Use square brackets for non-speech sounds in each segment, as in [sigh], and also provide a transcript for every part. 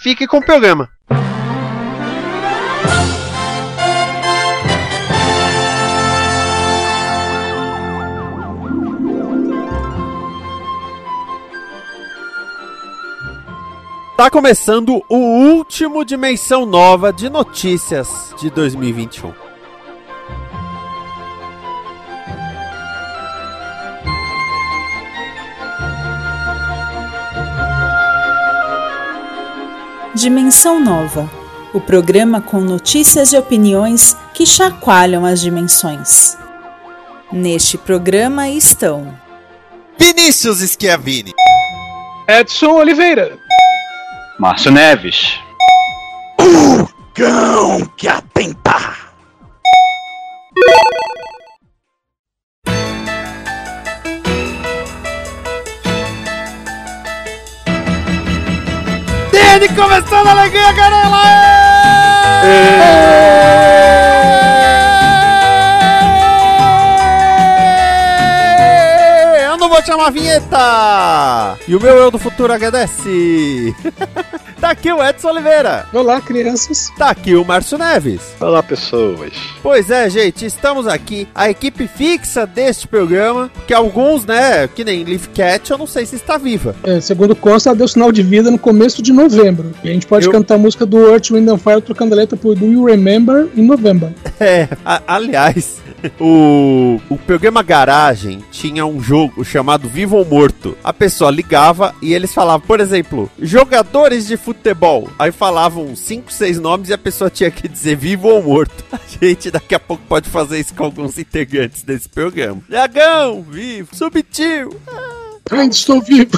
fique com o programa. Tá começando o último Dimensão Nova de notícias de 2021. Dimensão Nova o programa com notícias e opiniões que chacoalham as dimensões. Neste programa estão Vinícius Schiavini, Edson Oliveira, Márcio Neves, O cão que atenta. Começando a alegria, Canela! Eu vou chamar a vinheta! E o meu eu do futuro agradece! [laughs] tá aqui o Edson Oliveira! Olá, crianças. Tá aqui o Márcio Neves! Olá pessoas. Pois é, gente, estamos aqui, a equipe fixa deste programa, que alguns, né, que nem Leaf Cat, eu não sei se está viva. É, segundo consta, ela deu sinal de vida no começo de novembro. E a gente pode Eu- cantar a música do Earth, Wind and Fire trocando a letra por Do You Remember em novembro. [laughs] É, a- aliás, [laughs] o, o programa Garagem tinha um jogo chamado Vivo ou Morto. A pessoa ligava e eles falavam, por exemplo, jogadores de futebol. Aí falavam cinco, seis nomes e a pessoa tinha que dizer vivo ou morto. [laughs] A gente daqui a pouco pode fazer isso com alguns integrantes desse programa. Dragão, vivo, subtil. Ainda estou vivo.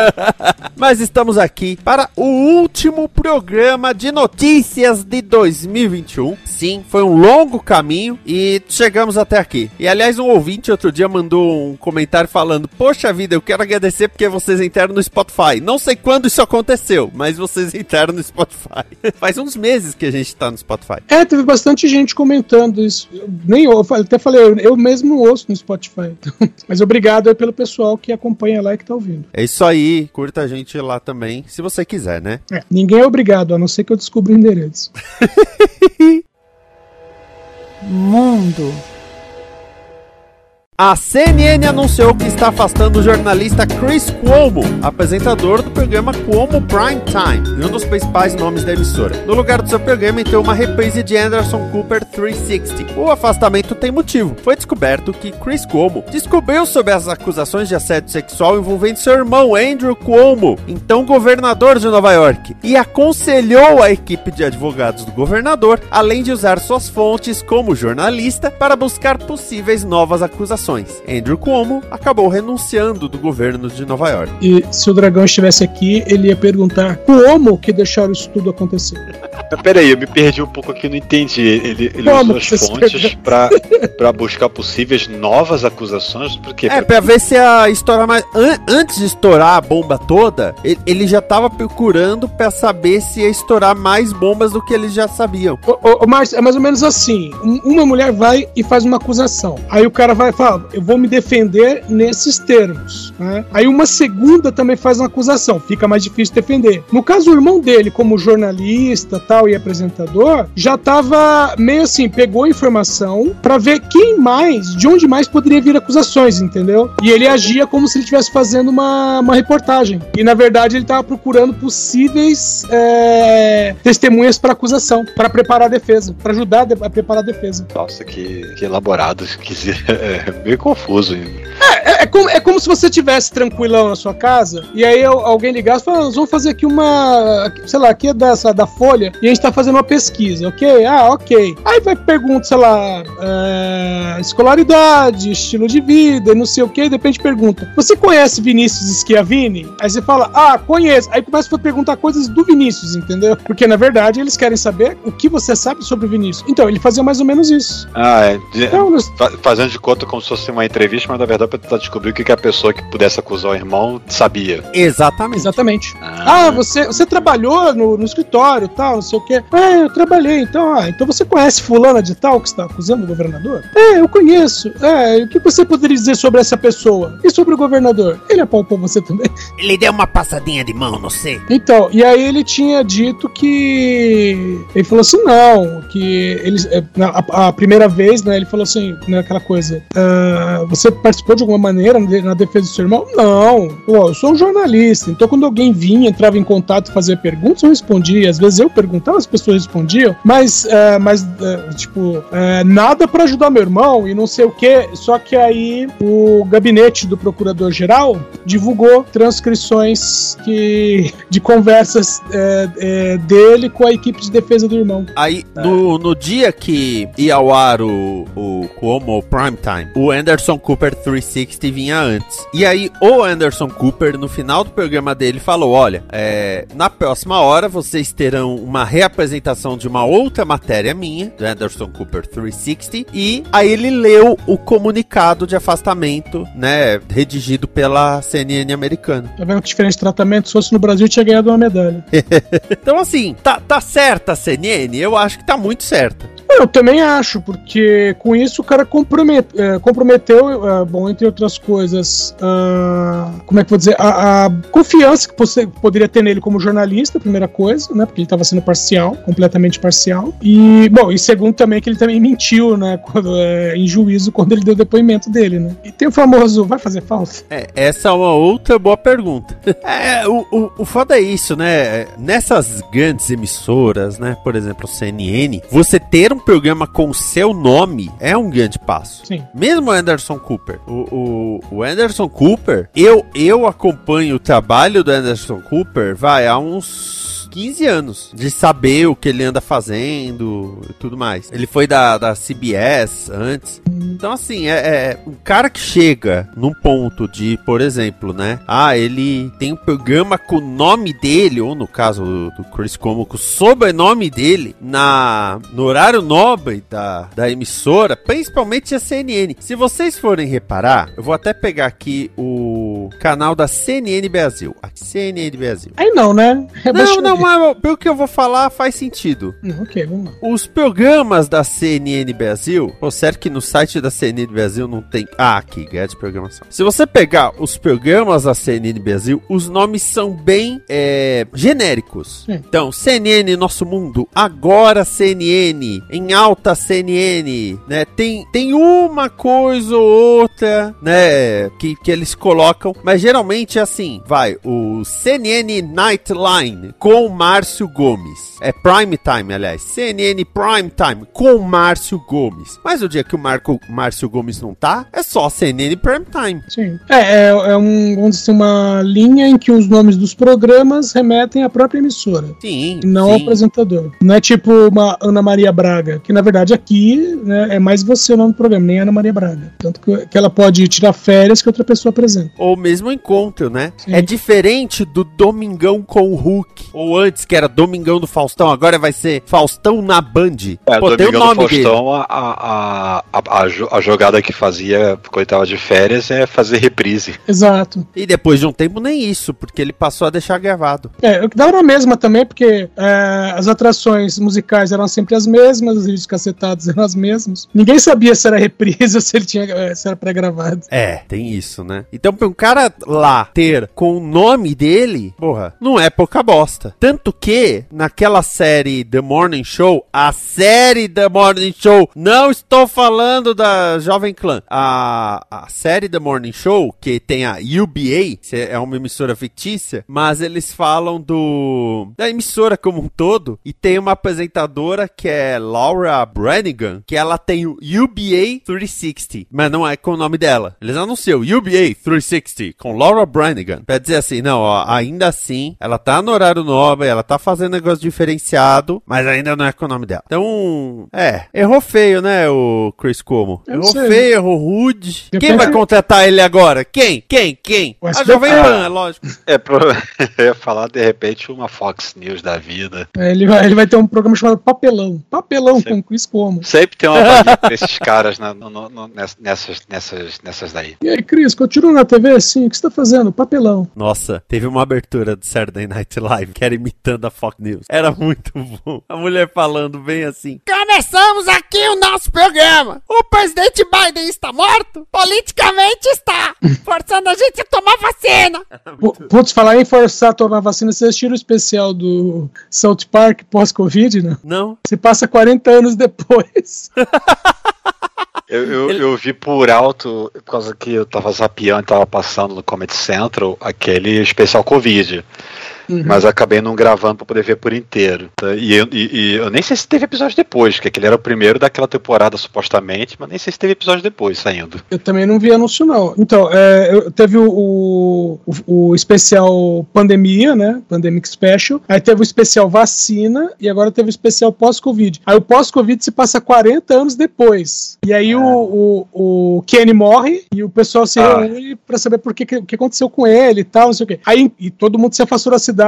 [laughs] Mas estamos aqui para o último programa de notícias de 2021. Sim, foi um longo caminho e chegamos até aqui. E aliás, um ouvinte outro dia mandou um comentário falando: Poxa vida, eu quero agradecer porque vocês entraram no Spotify. Não sei quando isso aconteceu, mas vocês entraram no Spotify. [laughs] Faz uns meses que a gente tá no Spotify. É, teve bastante gente comentando isso. Eu nem eu até falei, eu, mesmo não ouço no Spotify. [laughs] Mas obrigado aí pelo pessoal que acompanha lá e que tá ouvindo. É isso aí, curta a gente lá também, se você quiser, né? É, ninguém é obrigado, a não ser que eu descubra o endereço. [laughs] Mundo. A CNN anunciou que está afastando o jornalista Chris Cuomo, apresentador do programa Cuomo Prime Time, um dos principais nomes da emissora. No lugar do seu programa, entrou uma reprise de Anderson Cooper 360. O afastamento tem motivo. Foi descoberto que Chris Cuomo descobriu sobre as acusações de assédio sexual envolvendo seu irmão Andrew Cuomo, então governador de Nova York, e aconselhou a equipe de advogados do governador, além de usar suas fontes como jornalista para buscar possíveis novas acusações. Andrew Cuomo acabou renunciando do governo de Nova York. E se o dragão estivesse aqui, ele ia perguntar como que deixaram isso tudo acontecer. Mas peraí, eu me perdi um pouco aqui, não entendi. Ele, ele Como usou as fontes [laughs] pra buscar possíveis novas acusações? Por quê? É, pra ver se a estourar mais. an- antes de estourar a bomba toda, ele, ele já tava procurando pra saber se ia estourar mais bombas do que eles já sabiam. Ô, ô, ô, Márcio, é mais ou menos assim: um- uma mulher vai e faz uma acusação. Aí o cara vai e Eu vou me defender nesses termos. né? Aí uma segunda também faz uma acusação, fica mais difícil defender. No caso, o irmão dele, como jornalista tal e apresentador, já tava meio assim: pegou informação pra ver quem mais, de onde mais poderia vir acusações, entendeu? E ele agia como se ele estivesse fazendo uma, uma reportagem. E na verdade ele tava procurando possíveis é, testemunhas para acusação, para preparar a defesa, para ajudar a de- a preparar a defesa. Nossa, que, que elaborado. [laughs] Que, é, meio confuso. É, é como, é como se você estivesse tranquilão na sua casa e aí al- alguém ligasse e falasse, nós vamos fazer aqui uma, sei lá, aqui é dessa, da Folha e a gente tá fazendo uma pesquisa, ok? Ah, ok. Aí vai pergunta, sei lá, é, escolaridade, estilo de vida, não sei o que, de repente pergunta, você conhece Vinícius Schiavini? Aí você fala, ah, conheço. Aí começa a perguntar coisas do Vinícius, entendeu? Porque na verdade eles querem saber o que você sabe sobre o Vinícius. Então, ele fazia mais ou menos isso. Ah, é. de- Então, nós- fazendo de conta como se fosse uma entrevista, mas na verdade tentar descobrir o que, que a pessoa que pudesse acusar o irmão sabia. Exatamente. Exatamente. Ah, você, você trabalhou no, no escritório tal, não sei o quê. Ah, eu trabalhei. Então, ah, então você conhece fulana de tal que está acusando o governador? É, eu conheço. É, o que você poderia dizer sobre essa pessoa? E sobre o governador? Ele apalpou você também? [laughs] Ele deu uma passadinha de mão, não sei. Então, e aí ele tinha dito que. Ele falou assim: não, que eles. é, na- A, a primeira vez, né, ele falou assim, né, aquela coisa. "Ah, você participou de alguma maneira na de- na defesa do seu irmão? Não, Pô, eu sou um jornalista, então quando alguém vinha, entrava em contato, fazia perguntas, eu respondia. Às vezes eu perguntava, as pessoas respondiam, mas, ah, mas ah, tipo, ah, nada pra ajudar meu irmão e não sei o que. Só que aí o gabinete do procurador-geral divulgou transcrições que, de conversas é, é, dele com a equipe de defesa do irmão. Aí, no, no dia que ia ao ar o, o Cuomo Primetime, o Anderson Cooper 360 vinha antes. E aí, o Anderson Cooper, no final do programa dele, falou: Olha, é, na próxima hora vocês terão uma reapresentação de uma outra matéria minha, do Anderson Cooper 360. E aí ele leu o comunicado de afastamento, né, redigido pela CNN americana. Tá vendo que diferente de tratamento? Se fosse no Brasil, tinha ganhado uma medalha. [laughs] Então, assim, tá, tá certa a CNN? Eu acho que tá muito certa. Eu também acho, porque com isso o cara compromet- é, comprometeu, é, bom, entre outras coisas, como é que vou dizer, a, a confiança que você poderia ter nele como jornalista, primeira coisa, né, porque ele estava sendo parcial, completamente parcial, e, bom, e segundo também que ele também mentiu, né, [laughs] quando, é, em juízo, quando ele deu o depoimento dele, né. E tem o famoso, vai fazer falta? É, essa é uma outra boa pergunta. [laughs] É, o, o, o foda é isso, né? Nessas grandes emissoras, né? Por exemplo, CNN, você ter um programa com seu nome é um grande passo. Sim. Mesmo o Anderson Cooper. O, o, o Anderson Cooper, eu, eu acompanho o trabalho do Anderson Cooper, vai, há uns 15 anos de saber o que ele anda fazendo e tudo mais. Ele foi da, da CBS antes. Então, assim, é, é um cara que chega num ponto de, por exemplo, né? Ah, ele tem um programa com o nome dele, ou no caso do, do Chris Como, com o sobrenome dele, na, no horário nobre da, da emissora, principalmente a CNN. Se vocês forem reparar, eu vou até pegar aqui o canal da CNN Brasil. A CNN Brasil. Aí não, né? É Não, não, mas pelo que eu vou falar faz sentido. Ok, vamos lá. Os programas da CNN Brasil, pô, sério que no site da CNN Brasil não tem. Ah, aqui, grade de programação. Se você pegar os programas da CNN Brasil, os nomes são bem é, genéricos. Sim. Então, CNN Nosso Mundo, agora CNN, em alta CNN, né? Tem, tem uma coisa ou outra, né? Que, que eles colocam, mas geralmente é assim: vai, o CNN Nightline com Márcio Gomes. É prime time, aliás. CNN Prime Time com Márcio Gomes. Mas o dia que o Marco, Márcio Gomes não tá, é só CNN Prime Time. Sim. É, é, é um, vamos dizer, assim, uma linha em que os nomes dos programas remetem à própria emissora. Sim. Não ao sim. apresentador. Não é tipo uma Ana Maria Braga, que na verdade aqui né, é mais você o nome do programa, nem Ana Maria Braga. Tanto que, que ela pode tirar férias que outra pessoa apresenta. Ou mesmo encontro, né? Sim. É diferente do Domingão com o Hulk. Ou antes, que era Domingão do Faustão, agora vai ser Faustão na Band. É, Pô, tem o Domingão do nome dele. Faustão, a, a, a, a, jo- a jogada que fazia quando ele tava de férias é fazer reprise. Exato. E depois de um tempo, nem isso, porque ele passou a deixar gravado. É, o que dava na mesma também, porque é, as atrações musicais eram sempre as mesmas, os vídeos cacetados eram as mesmas. Ninguém sabia se era reprise [laughs] ou se ele tinha é, se era pré-gravado. É, tem isso, né? Então, pra um cara lá ter com o nome dele, porra, não é pouca bosta. Tanto que, naquela série The Morning Show, a série The Morning Show, não estou falando da Jovem Clã. A, a série The Morning Show, que tem a UBA, é uma emissora fictícia, mas eles falam do da emissora como um todo, e tem uma apresentadora que é Laura Branigan, que ela tem o UBA 360, mas não é com o nome dela. Eles anunciam UBA 360 com Laura Branigan. Pra dizer assim, não, ó, ainda assim, ela tá no horário nobre, ela tá fazendo negócio diferenciado, mas ainda não é com o nome dela. Então, é, errou feio, né, o Chris Como? Eu Errou sei. feio, errou rude. Eu Quem vai contratar ele agora? Quem? Quem? Quem? O A. Jovem Pan, é lógico. É, pro... [laughs] eu ia falar de repente uma Fox News da vida. É, ele, vai, ele vai ter um programa chamado Papelão. Papelão Sim. com Chris Como. Sempre tem uma [laughs] vaga desses caras na- no- no- no- ness- nessas, nessas, nessas daí. E aí, Cris, continua na TV? Sim, o que você tá fazendo? Papelão. Nossa, teve uma abertura do Saturday Night Live que era imitando a Fox News. Era muito bom. A mulher falando bem assim. Começamos aqui o nosso programa. O presidente Biden está morto? Politicamente está. [laughs] Forçando a gente a tomar vacina. [laughs] Pu- Putz, falar em forçar a tomar vacina, vocês assistiram o especial do South Park pós-Covid, né? Não? Se passa 40 anos depois. [laughs] Eu, eu, eu vi por alto, por causa que eu tava zapeando, tava passando no Comedy Central, aquele especial Covid. Mas acabei não gravando pra poder ver por inteiro. tá? E, eu, e- e eu nem sei se teve episódio depois, porque aquele era o primeiro daquela temporada, supostamente, mas nem sei se teve episódio depois saindo. Eu também não vi anúncio, não. Então, é, teve o, o, o especial pandemia, né? Pandemic Special. Aí teve o especial vacina e agora teve o especial pós-Covid. Aí o pós-Covid se passa 40 anos depois. E aí o, o, o Kenny morre e o pessoal se Ah. reúne pra saber por que, que, o que aconteceu com ele e tal, não sei o quê. Aí e todo mundo se afastou da cidade,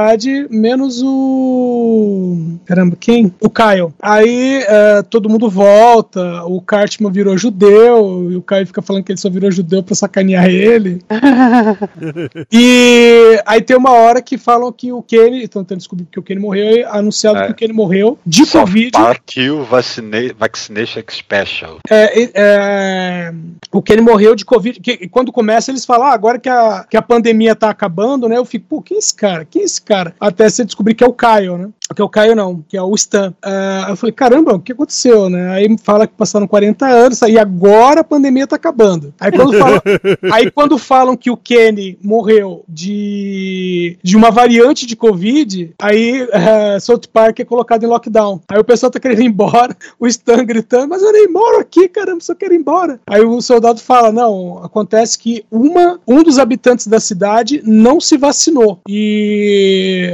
menos o. Caramba, quem? O Kyle. Aí é, todo mundo volta, o Cartman virou judeu, e o Kyle fica falando que ele só virou judeu pra sacanear ele. [laughs] e aí tem uma hora que falam que o Kenny, estão tentando descobrir que o Kenny morreu, e anunciado É. que o Kenny morreu de South Covid. Park o Vacina Vaccination Special. É, é, o Kenny morreu de Covid. Que, quando começa, eles falam, ah, agora que a, que a pandemia tá acabando, né? Eu fico, pô, quem é esse cara? Quem é esse cara? Até você descobrir que é o Caio, né? Que é o Caio, não, que é o Stan. Ah, eu falei, caramba, o que aconteceu, né? Aí me fala que passaram 40 anos e agora a pandemia tá acabando. Aí quando falam, [laughs] aí quando falam que o Kenny morreu de, de uma variante de Covid, aí eh, South Park é colocado em lockdown. Aí o pessoal tá querendo ir embora, o Stan gritando, mas eu nem moro aqui, caramba, só quero ir embora. Aí o soldado fala, não, acontece que uma, um dos habitantes da cidade não se vacinou. E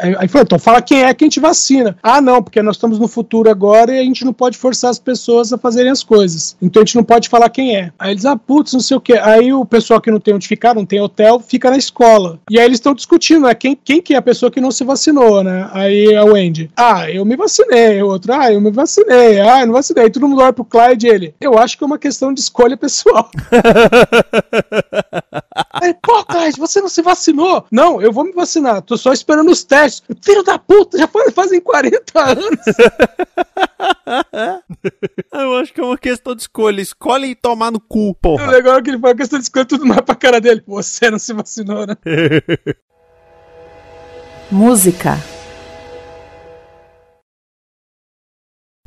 aí, aí falou, então fala quem é que a gente vacina. Ah, não, porque nós estamos no futuro agora e a gente não pode forçar as pessoas a fazerem as coisas. Então a gente não pode falar quem é. Aí eles, ah, putz, não sei o que. Aí o pessoal que não tem onde ficar, não tem hotel, fica na escola. E aí eles estão discutindo, né? Quem, quem que é a pessoa que não se vacinou, né? Aí a Wendy, ah, eu me vacinei. O outro, ah, eu me vacinei. Ah, eu não vacinei. Aí todo mundo olha pro Clyde e ele, eu acho que é uma questão de escolha pessoal. [laughs] Aí, pô, Clyde, você não se vacinou? Não, eu vou me vacinar. Tô só esperando os testes. Filho da puta, já faz- fazem 40 anos. [laughs] Eu acho que é uma questão de escolha. Escolhe e tomar no cu, O porra. legal é que ele fala questão de escolha tudo mais pra cara dele. Você não se vacinou, né? Música.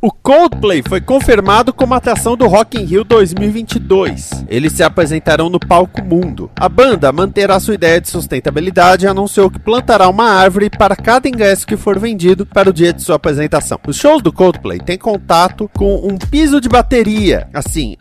O Coldplay foi confirmado como atração do Rock in Rio 2022. Eles se apresentarão no palco Mundo. A banda manterá sua ideia de sustentabilidade e anunciou que plantará uma árvore para cada ingresso que for vendido para o dia de sua apresentação. Os shows do Coldplay têm contato com um piso de bateria. Assim,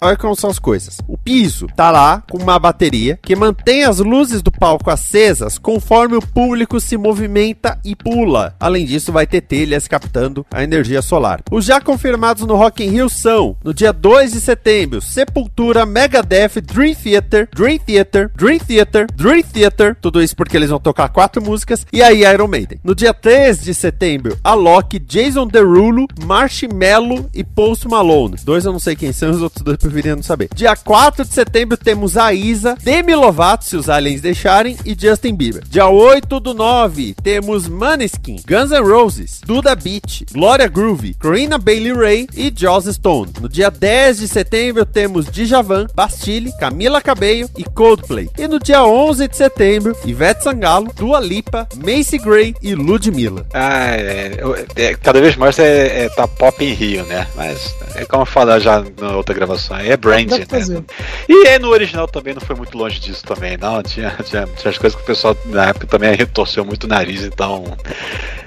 olha como são as coisas. O piso tá lá com uma bateria que mantém as luzes do palco acesas conforme o público se movimenta e pula. Além disso, vai ter telhas captando a energia solar. Os já confirmados no Rock in Rio são, no dia 2 de setembro, Sepultura, Megadeth, Dream Theater, Dream Theater, Dream Theater, Dream Theater, tudo isso porque eles vão tocar quatro músicas, e aí Iron Maiden. No dia 3 de setembro, Alok, Jason Derulo, Marshmello e Post Malone. Dois eu não sei quem são, os outros dois preferiam não saber. Dia 4 de setembro temos a Isa, Demi Lovato, se os aliens deixarem, e Justin Bieber. Dia 8 do 9 temos Maneskin, Guns N' Roses, Duda Beat, Gloria Groove, Corina Bailey Ray e Joss Stone. No dia 10 de setembro temos Djavan, Bastille, Camila Cabello e Coldplay. E no dia 11 de setembro, Ivete Sangalo, Dua Lipa, Macy Gray e Ludmilla. Ah, é, é, cada vez mais é, é, tá pop em Rio, né? Mas é como eu falar já na outra gravação, é brand, né? E é, no original também não foi muito longe disso também, não. Tinha, tinha, tinha as coisas que o pessoal na época também retorceu muito o nariz, então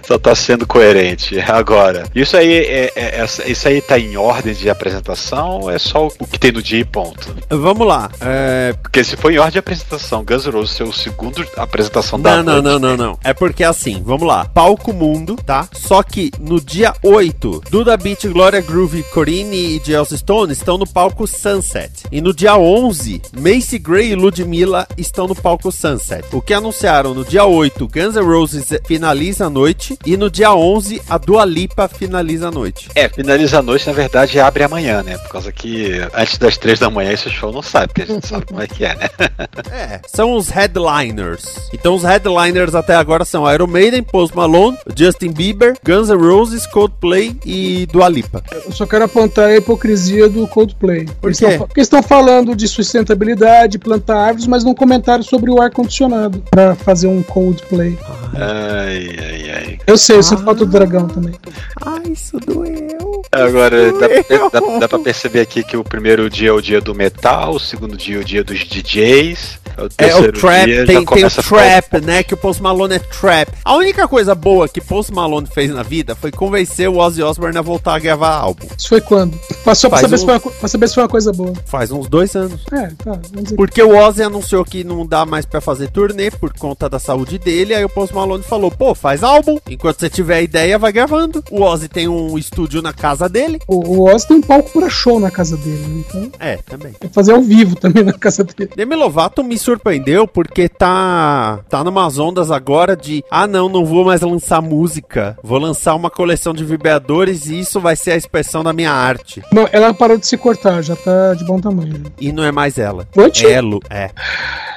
só tá sendo coerente. Agora, isso aí é, é, é, isso aí tá em ordem de apresentação ou é só o que tem no dia e ponto? Vamos lá. É... Porque se for em ordem de apresentação, Guns N' Roses ser o segundo apresentação não, da Não, não, não, não, não. É porque assim, vamos lá. Palco Mundo, tá? Só que no dia 8, Duda Beat, Gloria Groove, Corinne e Giles Stone estão no palco Sunset. E no dia 11, Macy Gray e Ludmilla estão no palco Sunset. O que anunciaram no dia 8, Guns N' Roses finaliza a noite e no dia 11, a Dua Lipa finaliza a noite. É, finaliza a noite, na verdade, abre amanhã, né? Por causa que antes das 3 da manhã esse show não sabe, porque a gente sabe como é que é, né? [laughs] é, são os headliners. Então os headliners até agora são Iron Maiden, Post Malone, Justin Bieber, Guns N' Roses, Coldplay e Dua Lipa. Eu só quero apontar a hipocrisia do Coldplay. Por quê? Porque estão falando de sustentabilidade, plantar árvores, mas não comentaram sobre o ar-condicionado para fazer um Coldplay. Ai, ai, ai. Eu sei, você ah. falta do dragão também. Ai, isso doeu. Agora, doeu. Dá, dá, dá pra perceber aqui que o primeiro dia é o dia do metal, o segundo dia é o dia dos DJs. É o, é o trap, tem, tem o trap, né? Que o Post Malone é trap. A única coisa boa que Post Malone fez na vida foi convencer o Ozzy Osbourne a voltar a gravar álbum. Isso foi quando? Passou pra saber, um... se foi uma, pra saber se foi uma coisa boa. Faz uns dois anos. É, tá. Porque o Ozzy anunciou que não dá mais pra fazer turnê por conta da saúde dele. Aí o Post Malone falou: pô, faz álbum. Enquanto você tiver ideia, vai gravando. O Ozzy tem um estúdio na casa dele. O, o Ozzy tem um palco pra show na casa dele, né? Então. É, também. Vai fazer ao vivo também na casa dele. Demi Lovato me surpreendeu porque tá tá numas ondas agora de ah não, não vou mais lançar música, vou lançar uma coleção de vibradores e isso vai ser a expressão da minha arte. Não, ela parou de se cortar, já tá de bom tamanho. E não é mais ela. Pode? Elo, é.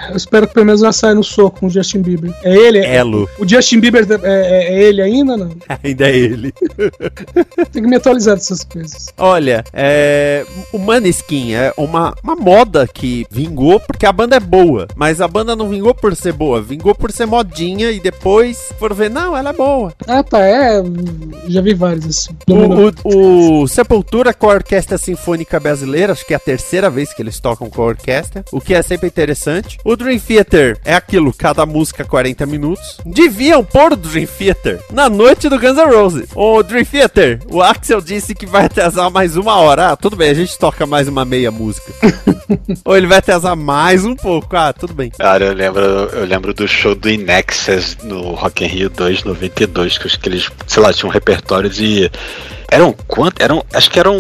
Eu espero que pelo menos ela saia no soco com o Justin Bieber. É ele? Elo. O Justin Bieber é, é, é ele ainda, não? [laughs] ainda é ele. Tem que me atualizar dessas coisas. Olha, é... o Maneskin é uma, uma moda que vingou porque a banda é boa, mas a banda não vingou por ser boa, vingou por ser modinha e depois foram ver, não, ela é boa. Ah, tá, é. Já vi vários assim. O, o, o Sepultura com a Orquestra Sinfônica Brasileira, acho que é a terceira vez que eles tocam com a orquestra, o que é sempre interessante. O Dream Theater é aquilo, cada música 40 minutos. Deviam pôr o Dream Theater na noite do Guns N' Roses. O Dream Theater, o Axel disse que vai atrasar mais uma hora. Ah, tudo bem, a gente toca mais uma meia música. [laughs] Ou ele vai atrasar mais um pouco. Ah, tudo bem. Cara, eu lembro, eu lembro do show do Inexus no Rock in Rio 2 92, que eles, sei lá, tinham um repertório de eram quanto? Eram, acho que eram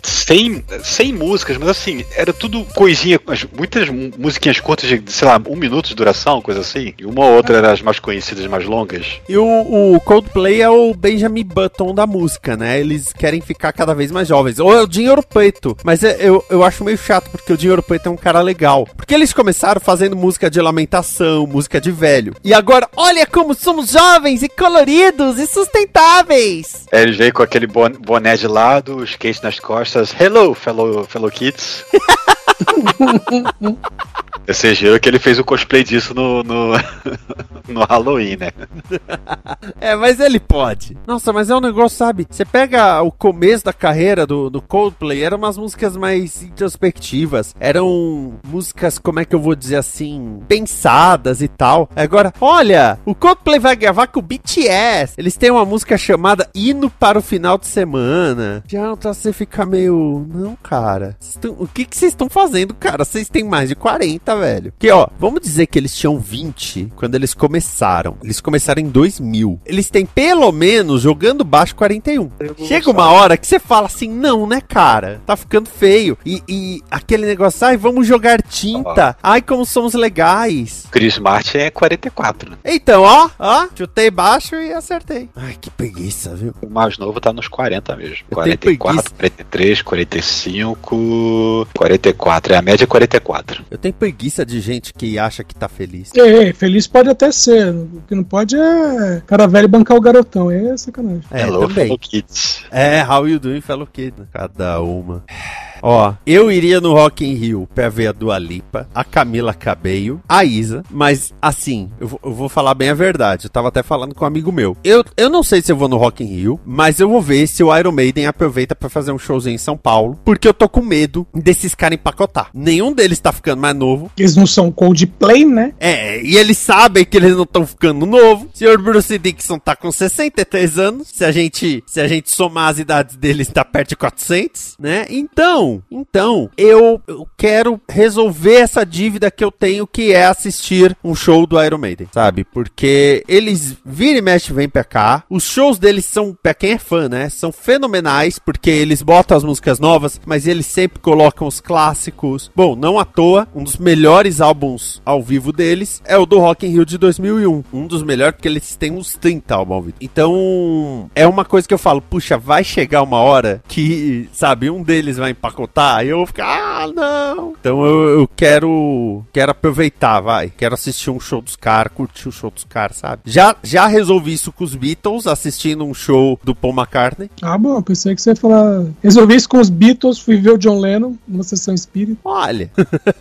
100, 100 músicas, mas assim, era tudo coisinha, muitas musiquinhas curtas de, sei lá, um minuto de duração, coisa assim. E uma ou outra eram as mais conhecidas, mais longas. E o, o, Coldplay é o Benjamin Button da música, né? Eles querem ficar cada vez mais jovens. Ou é o Dinheiro Preto, mas é, eu, eu acho meio chato, porque o Dinheiro Preto é um cara legal. Porque eles começaram fazendo música de lamentação, música de velho. E agora, olha como somos jovens e coloridos e sustentáveis! É, eles veio com aquele boné de lado, skate nas costas. Hello, fellow, fellow kids. [laughs] Você viu que ele fez o cosplay disso no, no, [laughs] no, Halloween, né? [laughs] É, mas ele pode. Nossa, mas é um negócio, sabe? Você pega o começo da carreira do, do Coldplay, eram umas músicas mais introspectivas. Eram músicas, como é que eu vou dizer assim, pensadas e tal. Agora, olha, o Coldplay vai gravar com o BTS. Eles têm uma música chamada Hino para o Final de Semana. Já você fica meio. Não, cara. Tão... O que, que vocês estão fazendo, cara? Vocês têm mais de 40, velho. Que, ó, vamos dizer que eles tinham 20 quando eles começaram. Eles começaram em 2000. Eles têm pelo menos, jogando baixo, 41. Chega uma hora que você fala assim, não, né, cara? Tá ficando feio. E, e aquele negócio, ai, vamos jogar tinta. Ai, como somos legais. Chris Martin é 44. Então, ó, ó, chutei baixo e acertei. Ai, que preguiça, viu? O mais novo tá nos 40 mesmo. 44, 43, 45, 44. É a média é 44. Eu tenho preguiça preguiça de gente que acha que tá feliz. É, feliz pode até ser. O que não pode é cara velho bancar o garotão. É sacanagem. É, Hello, também. fellow kids. É, how you doing, fellow kid? Cada uma. Ó, eu iria no Rock in Rio pra ver a Dua Lipa, a Camila Cabello, a Isa, mas assim, eu vou, eu vou falar bem a verdade. Eu tava até falando com um amigo meu. Eu, eu não sei se eu vou no Rock in Rio, mas eu vou ver se o Iron Maiden aproveita pra fazer um showzinho em São Paulo, porque eu tô com medo desses caras empacotar. Nenhum deles tá ficando mais novo. Eles não são Coldplay, né? É, e eles sabem que eles não estão ficando novo. O senhor Bruce Dixon tá com 63 anos. Se a gente, se a gente somar as idades deles, tá perto de 400, né? Então, então, eu, eu quero resolver essa dívida que eu tenho, que é assistir um show do Iron Maiden, sabe? Porque eles vira e mexe vêm pra cá. Os shows deles são, pra quem é fã, né? São fenomenais, porque eles botam as músicas novas, mas eles sempre colocam os clássicos. Bom, não à toa, um dos melhores álbuns ao vivo deles é o do Rock in Rio de 2001. Um dos melhores, porque eles têm uns 30 álbuns ao vivo. Então, é uma coisa que eu falo, puxa, vai chegar uma hora que, sabe, um deles vai empacotar, aí eu vou ficar, ah, não. Então eu, eu quero quero aproveitar, vai. Quero assistir um show dos caras, curtir o show dos caras, sabe? Já, já resolvi isso com os Beatles, assistindo um show do Paul McCartney. Ah, bom, pensei que você ia falar. Resolvi isso com os Beatles, fui ver o John Lennon numa sessão espírita. Olha.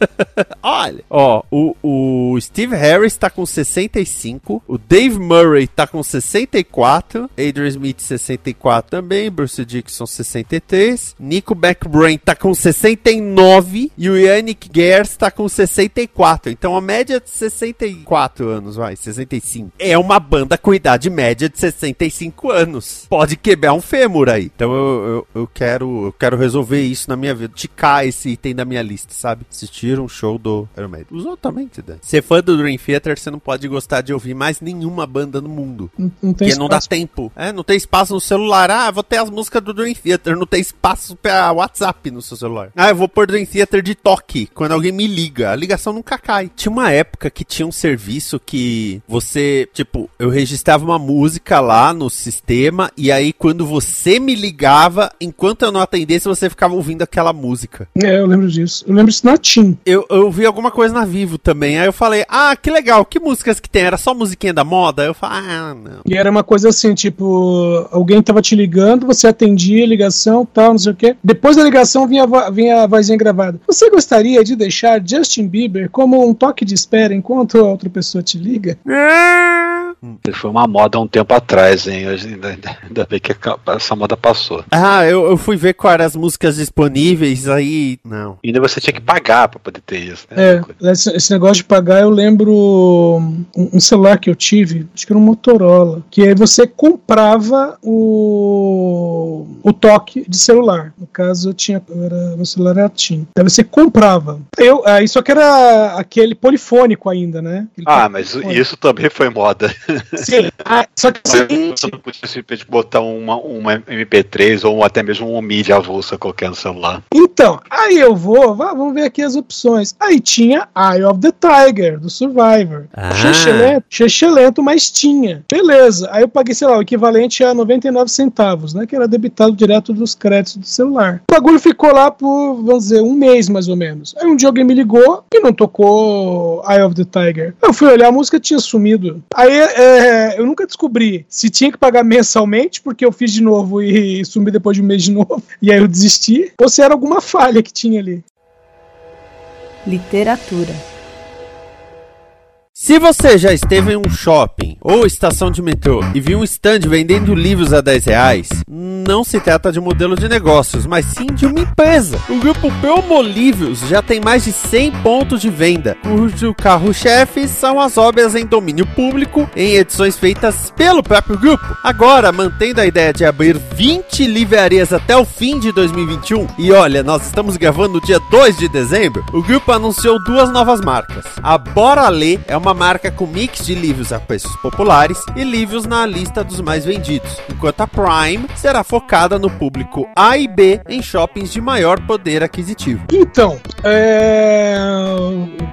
[laughs] Olha. Ó, o, o Steve Harris tá com 65. O Dave Murray tá com 64. Adrian Smith 64 também. Bruce Dixon 63. Nico Backbrain tá com 69. E o Yannick Gers tá com 64. Então a média é de 64 anos, vai. 65. É uma banda com idade média de 65 anos. Pode quebrar um fêmur aí. Então eu, eu, eu quero, eu quero resolver isso na minha vida. Ticar esse item da minha lista, sabe? Assistir um show do Iron Maiden. Os outros também, se der. Ser fã do Dream Theater, você não pode gostar de ouvir mais nenhuma banda no mundo. Não, não tem Porque não dá espaço. tempo. É, não tem espaço no celular. Ah, vou ter as músicas do Dream Theater. Não tem espaço pra WhatsApp no seu celular. Ah, eu vou pôr Dream Theater de toque. Quando alguém me liga, a ligação nunca cai. Tinha uma época que tinha um serviço que você, tipo, eu registrava uma música lá no sistema. E aí, quando você me ligava, enquanto eu não atendesse, você ficava ouvindo aquela música. É, eu lembro disso. Eu lembro disso na TIM. Eu, eu vi alguma coisa na Vivo também. Aí eu falei, ah, que legal, que músicas que tem? Era só musiquinha da moda? Aí eu falei, ah, não. E era uma coisa assim, tipo, alguém tava te ligando, você atendia a ligação, tal, não sei o quê. Depois da ligação vinha, vinha a vozinha gravada. Você gostaria de deixar Justin Bieber como um toque de espera enquanto a outra pessoa te liga? Foi uma moda há um tempo atrás, hein? Hoje Ainda, ainda bem que essa moda passou. Ah, eu, eu fui ver quais eram as músicas disponíveis, aí. Não. E ainda você tinha que pagar pra poder ter isso, né? É, esse, esse negócio de pagar, eu lembro um, um celular que eu tive, acho que era um Motorola, que aí você comprava o, o toque de celular. No caso, eu tinha, eu era, meu celular era TIM. Aí você comprava. Eu, aí só que era aquele polifônico ainda, né? Aquele Ah, mas polifônico. isso também foi moda. Sim, ah, só que seguinte, Você não podia simplesmente botar uma, uma MP3 ou até mesmo uma mídia avulsa qualquer no celular. Então, aí eu vou, vamos ver aqui as opções. Aí tinha Eye of the Tiger, do Survivor. Ah. Xexelento, xexelento, mas tinha. Beleza. Aí eu paguei, sei lá, o equivalente a 99 centavos, né? Que era debitado direto dos créditos do celular. O bagulho ficou lá por, vamos dizer, um mês mais ou menos. Aí um dia alguém me ligou e não tocou Eye of the Tiger. Eu fui olhar, a música tinha sumido. Aí é, eu nunca descobri se tinha que pagar mensalmente, porque eu fiz de novo e [laughs] sumi depois de um mês de novo. [laughs] E aí eu desisti. Ou se era alguma falha que tinha ali. Literatura. Se você já esteve em um shopping ou estação de metrô e viu um stand vendendo livros a 10 reais, não se trata de modelo de negócios, mas sim de uma empresa. O grupo Promolívios já tem mais de 100 pontos de venda, cujo carro-chefe são as obras em domínio público em edições feitas pelo próprio grupo. Agora, mantendo a ideia de abrir 20 livrarias até o fim de 2021, e olha, nós estamos gravando no dia 2 de dezembro, o grupo anunciou duas novas marcas. A Bora Ler é uma marca com mix de livros a preços populares e livros na lista dos mais vendidos, enquanto a Prime será focada no público A e B em shoppings de maior poder aquisitivo. Então, é...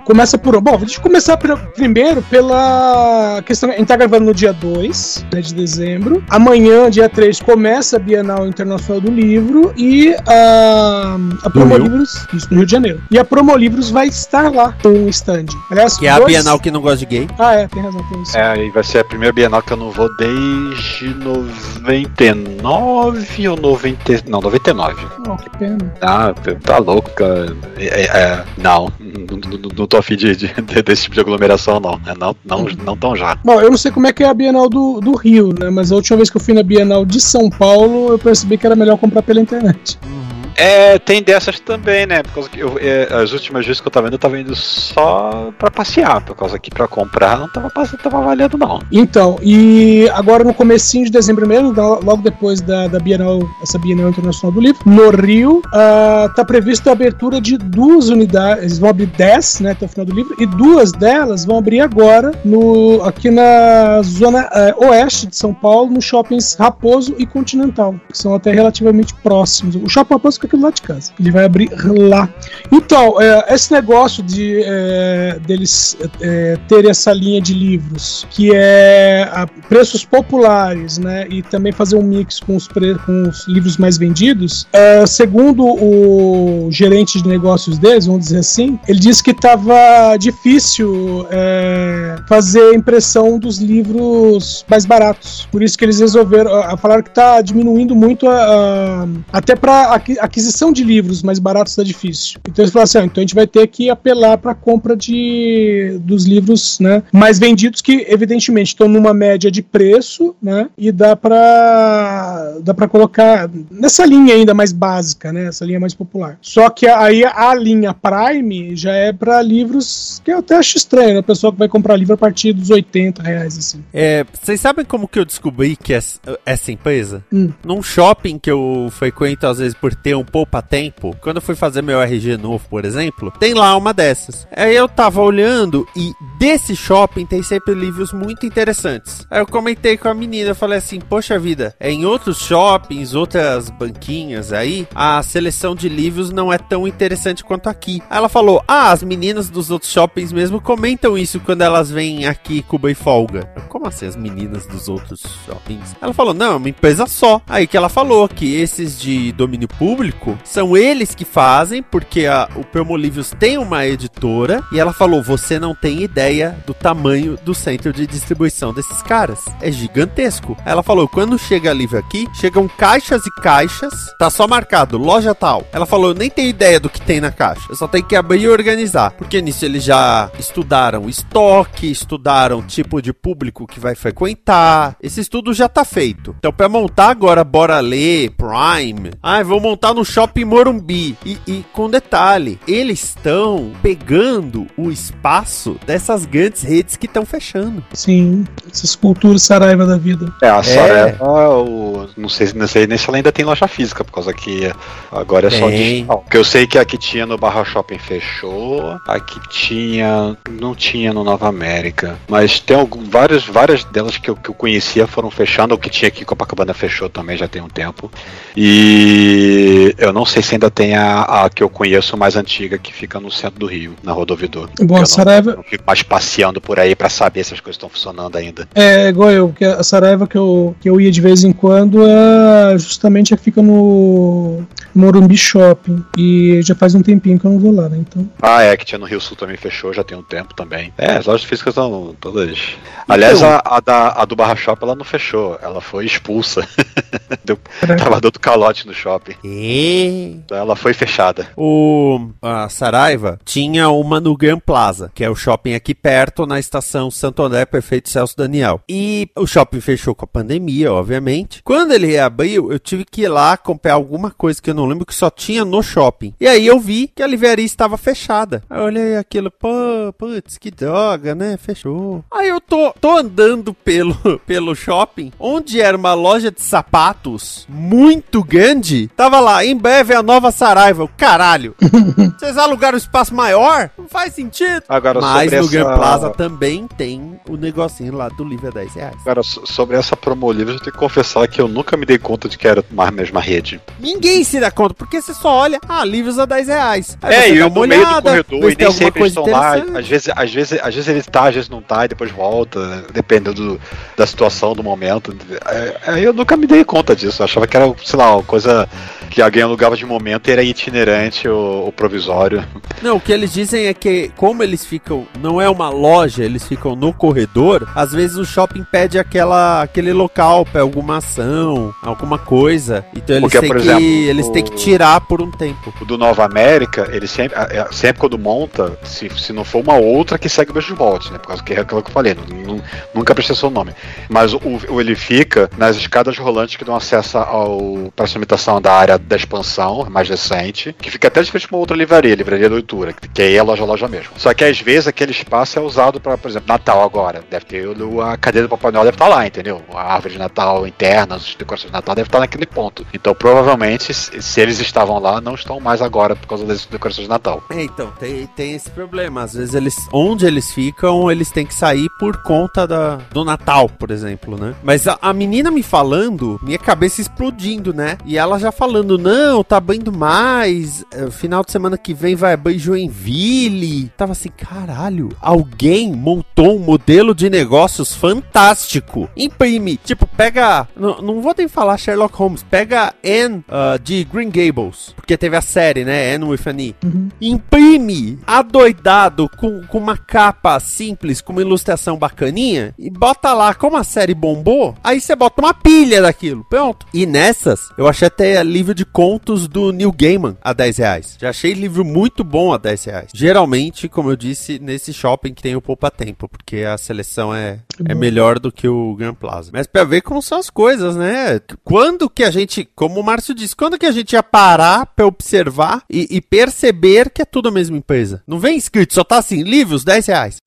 começa por. Bom, deixa eu começar primeiro pela questão. A gente tá gravando no dia 2 né, de dezembro. Amanhã, dia 3, começa a Bienal Internacional do Livro e a, a Promo Livros. Isso, no Rio de Janeiro. E a Promo Livros vai estar lá com um stand. Aliás, que é a Bienal que não gosta de gay. Ah, é, tem razão, tem isso. É, e vai ser a primeira Bienal que eu não vou desde 99 ou 90. Não, 99. Oh, que pena. Ah, tá louco, cara. É, é, não, não, não, não tô afim de, de, de, desse tipo de aglomeração, não. É, não, não, uhum. não tão já. Bom, eu não sei como é que é a Bienal do, do Rio, né? Mas a última vez que eu fui na Bienal de São Paulo, eu percebi que era melhor comprar pela internet. Uhum. É, tem dessas também, né? Por causa que eu, é, as últimas vezes que eu tava indo, eu tava indo só pra passear, por causa que pra comprar não tava, tava valendo, não. Então, e agora no comecinho de dezembro mesmo, logo depois da, da Bienal, essa Bienal Internacional do Livro, no Rio, uh, tá previsto a abertura de duas unidades, eles vão abrir 10, né, até o final do livro, e duas delas vão abrir agora no, aqui na zona uh, oeste de São Paulo, nos shoppings Raposo e Continental, que são até relativamente próximos. O Shopping Raposo aquilo lá de casa. Ele vai abrir lá. Então, é, esse negócio de é, deles é, terem essa linha de livros, que é a preços populares, né? E também fazer um mix com os, com os livros mais vendidos, é, segundo o gerente de negócios deles, vamos dizer assim, ele disse que estava difícil é, fazer a impressão dos livros mais baratos. Por isso que eles resolveram, a, falaram que está diminuindo muito a, a, até para aquisição de livros mais baratos está difícil. Então eles falaram assim: ah, então a gente vai ter que apelar para a compra de, dos livros né, mais vendidos, que evidentemente estão numa média de preço, né? E dá para dá para colocar nessa linha ainda mais básica, né? Essa linha mais popular. Só que aí a linha Prime já é para livros que eu até acho estranho, né? A pessoa que vai comprar livro a partir dos 80 reais, assim. É, vocês sabem como que eu descobri que é essa empresa? Hum. Num shopping que eu frequento às vezes por ter um poupa tempo, quando eu fui fazer meu RG novo, por exemplo, tem lá uma dessas. Aí eu tava olhando e desse shopping tem sempre livros muito interessantes. Aí eu comentei com a menina, eu falei assim: Poxa vida, é em outros shoppings, outras banquinhas aí, a seleção de livros não é tão interessante quanto aqui. Aí ela falou: Ah, as meninas dos outros shoppings mesmo comentam isso quando elas vêm aqui Cuba e folga. Como assim, as meninas dos outros shoppings? Ela falou: Não, é uma empresa só. Aí que ela falou que esses de domínio público são eles que fazem, porque a, o Permolivius tem uma editora e ela falou: você não tem ideia do tamanho do centro de distribuição desses caras. É gigantesco. Ela falou: quando chega livro aqui, chegam caixas e caixas, tá só marcado loja tal. Ela falou: eu nem tenho ideia do que tem na caixa. Eu só tenho que abrir e organizar. Porque nisso eles já estudaram estoque, estudaram tipo de público que vai frequentar. Esse estudo já tá feito. Então, para montar agora, bora ler Prime. Ah, vou montar no shopping Morumbi. E, e com detalhe, eles estão pegando o espaço dessas grandes redes que estão fechando. Sim, essas culturas Saraiva da vida. É, a Saraiva, é. o, não, sei, não sei nem se ela ainda tem loja física, por causa que agora é só digital. Porque eu sei que a que tinha no Barra Shopping fechou, a que tinha. não tinha no Nova América. Mas tem algum, várias, várias delas que eu, que eu conhecia foram fechando, o que tinha aqui em Copacabana fechou também já tem um tempo. E eu não sei se ainda tem a, a, que eu conheço mais antiga, que fica no centro do Rio, na Rodovidor. Bom, a Saraiva. Não, não fico mais passeando por aí para saber se as coisas estão funcionando ainda. É, igual eu, que a Saraiva que eu, que eu ia de vez em quando é justamente a que fica no Morumbi Shopping. E já faz um tempinho que eu não vou lá, né? Então. Ah, é, que tinha no Rio Sul também fechou, já tem um tempo também. É, as lojas físicas estão todas. Aliás, então... a, a, da, a do Barra Shop ela não fechou, ela foi expulsa. [laughs] Deu, tava dando calote no shopping. E... Então ela foi fechada. O a Saraiva tinha uma no Grand Plaza, que é o shopping aqui perto, na estação Santo André, Perfeito Celso Daniel. E o shopping fechou com a pandemia, obviamente. Quando ele reabriu, eu tive que ir lá comprar alguma coisa que eu não lembro que só tinha no shopping. E aí eu vi que a livraria estava fechada. Aí eu olhei aquilo, pô, putz, que droga, né? Fechou. Aí eu tô, tô andando pelo, [laughs] pelo shopping, onde era uma loja de sapatos muito grande, tava lá, em breve a nova Saraiva. Caralho. [laughs] Vocês alugaram um espaço maior? Não faz sentido. Agora, Mas sobre no essa... Grand Plaza também tem o negocinho lá do livro a 10 reais. Agora, so- sobre essa promo livre, eu tenho que confessar que eu nunca me dei conta de que era a mesma rede. Ninguém se dá conta, porque você só olha, ah, livros a 10 reais. Aí é, e eu no meio do olhada, corredor, e nem sempre eles coisa estão lá. Às vezes, às, vezes, às vezes ele tá, às vezes não tá, e depois volta, né, dependendo do- da situação, do momento. É, é, eu nunca me dei conta disso. Eu achava que era, sei lá, uma coisa que alguém alugava de momento e era itinerante ou, provisório. Não, o que eles dizem é que, como eles ficam, não é uma loja, eles ficam no corredor, às vezes o shopping pede aquela, aquele local pra alguma ação, alguma coisa. Então eles, Porque, têm, que, eles têm que o- tirar por um tempo. O do Nova América, ele sempre, sempre quando monta, se, se não for uma outra que segue o mesmo molde, né? Por causa que é aquilo que eu falei, nu- nu- nunca prestei seu nome. Mas o, o- ele fica nas escadas rolantes que dão acesso ao para a imitação da área da expansão, mais recente, que fica até de frente com uma outra livraria, livraria leitura, que, aí é loja loja mesmo. Só que às vezes aquele espaço é usado para, por exemplo, Natal agora. Deve ter a cadeira do Papai Noel deve estar lá, entendeu? A árvore de Natal interna, as decorações de Natal deve estar naquele ponto. Então provavelmente, se, se eles estavam lá, não estão mais agora por causa das decorações de Natal. É, então, tem, tem esse problema. Às vezes eles, onde eles ficam, eles têm que sair por conta da, do Natal, por exemplo, né? Mas a, a menina me falando, minha cabeça explodindo, né? E ela já falando, não, tá abrindo mais, é, final de semana que vem vai abrir Joinville. Tava assim, caralho, alguém montou um modelo de negócios fantástico. Imprime, tipo, pega, não, não vou nem falar Sherlock Holmes, pega Anne ah, de Green Gables, porque teve a série, né? Anne with an E. Imprime adoidado com, com uma capa simples, com uma ilustração bacaninha e bota lá, como a série bombou, aí você bota uma pilha daquilo, pronto. E nessas, eu achei até livro de contos do Neil Gaiman a 10 reais. Já achei livro muito bom a 10 reais. Geralmente, como eu disse, nesse shopping que tem o Poupa Tempo, porque a seleção é, é melhor do que o Grand Plaza. Mas pra ver como são as coisas, né? Quando que a gente, como o Márcio disse, quando que a gente ia parar pra observar e, e perceber que é tudo a mesma empresa? Não vem escrito, só tá assim, livros 10 reais.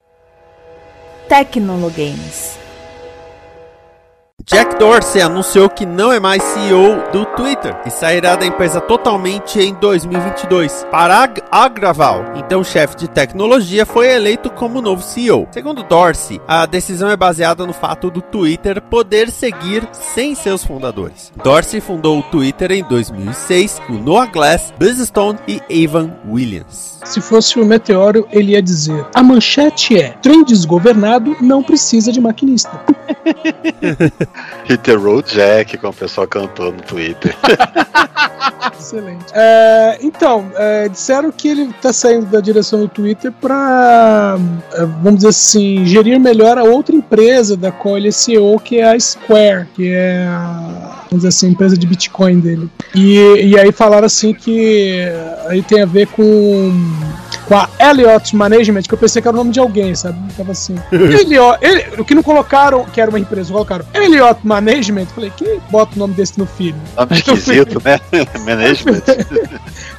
Tecnologames. Jack Dorsey anunciou que não é mais CEO do Twitter e sairá da empresa totalmente em 2022 para ag- agravar. Então, o chefe de tecnologia foi eleito como novo CEO. Segundo Dorsey, a decisão é baseada no fato do Twitter poder seguir sem seus fundadores. Dorsey fundou o Twitter em 2006 com Noah Glass, Buzz Stone e Evan Williams. Se fosse o Meteoro, ele ia dizer: a manchete é: trem desgovernado não precisa de maquinista. [laughs] Hit the Road Jack, como o pessoal cantou no Twitter. [laughs] Excelente. É, então, é, disseram que ele está saindo da direção do Twitter para, vamos dizer assim, gerir melhor a outra empresa da qual ele é CEO, que é a Square, que é a, vamos dizer assim, a empresa de Bitcoin dele. E, e aí falaram assim que aí tem a ver com, com a Elliott Management, que eu pensei que era o nome de alguém, sabe? Tava assim. Elliott, ele, o que não colocaram que era uma empresa, colocaram Elliott Management. Falei, quem bota o nome desse no filho? Nome esquisito, né? [laughs] Management.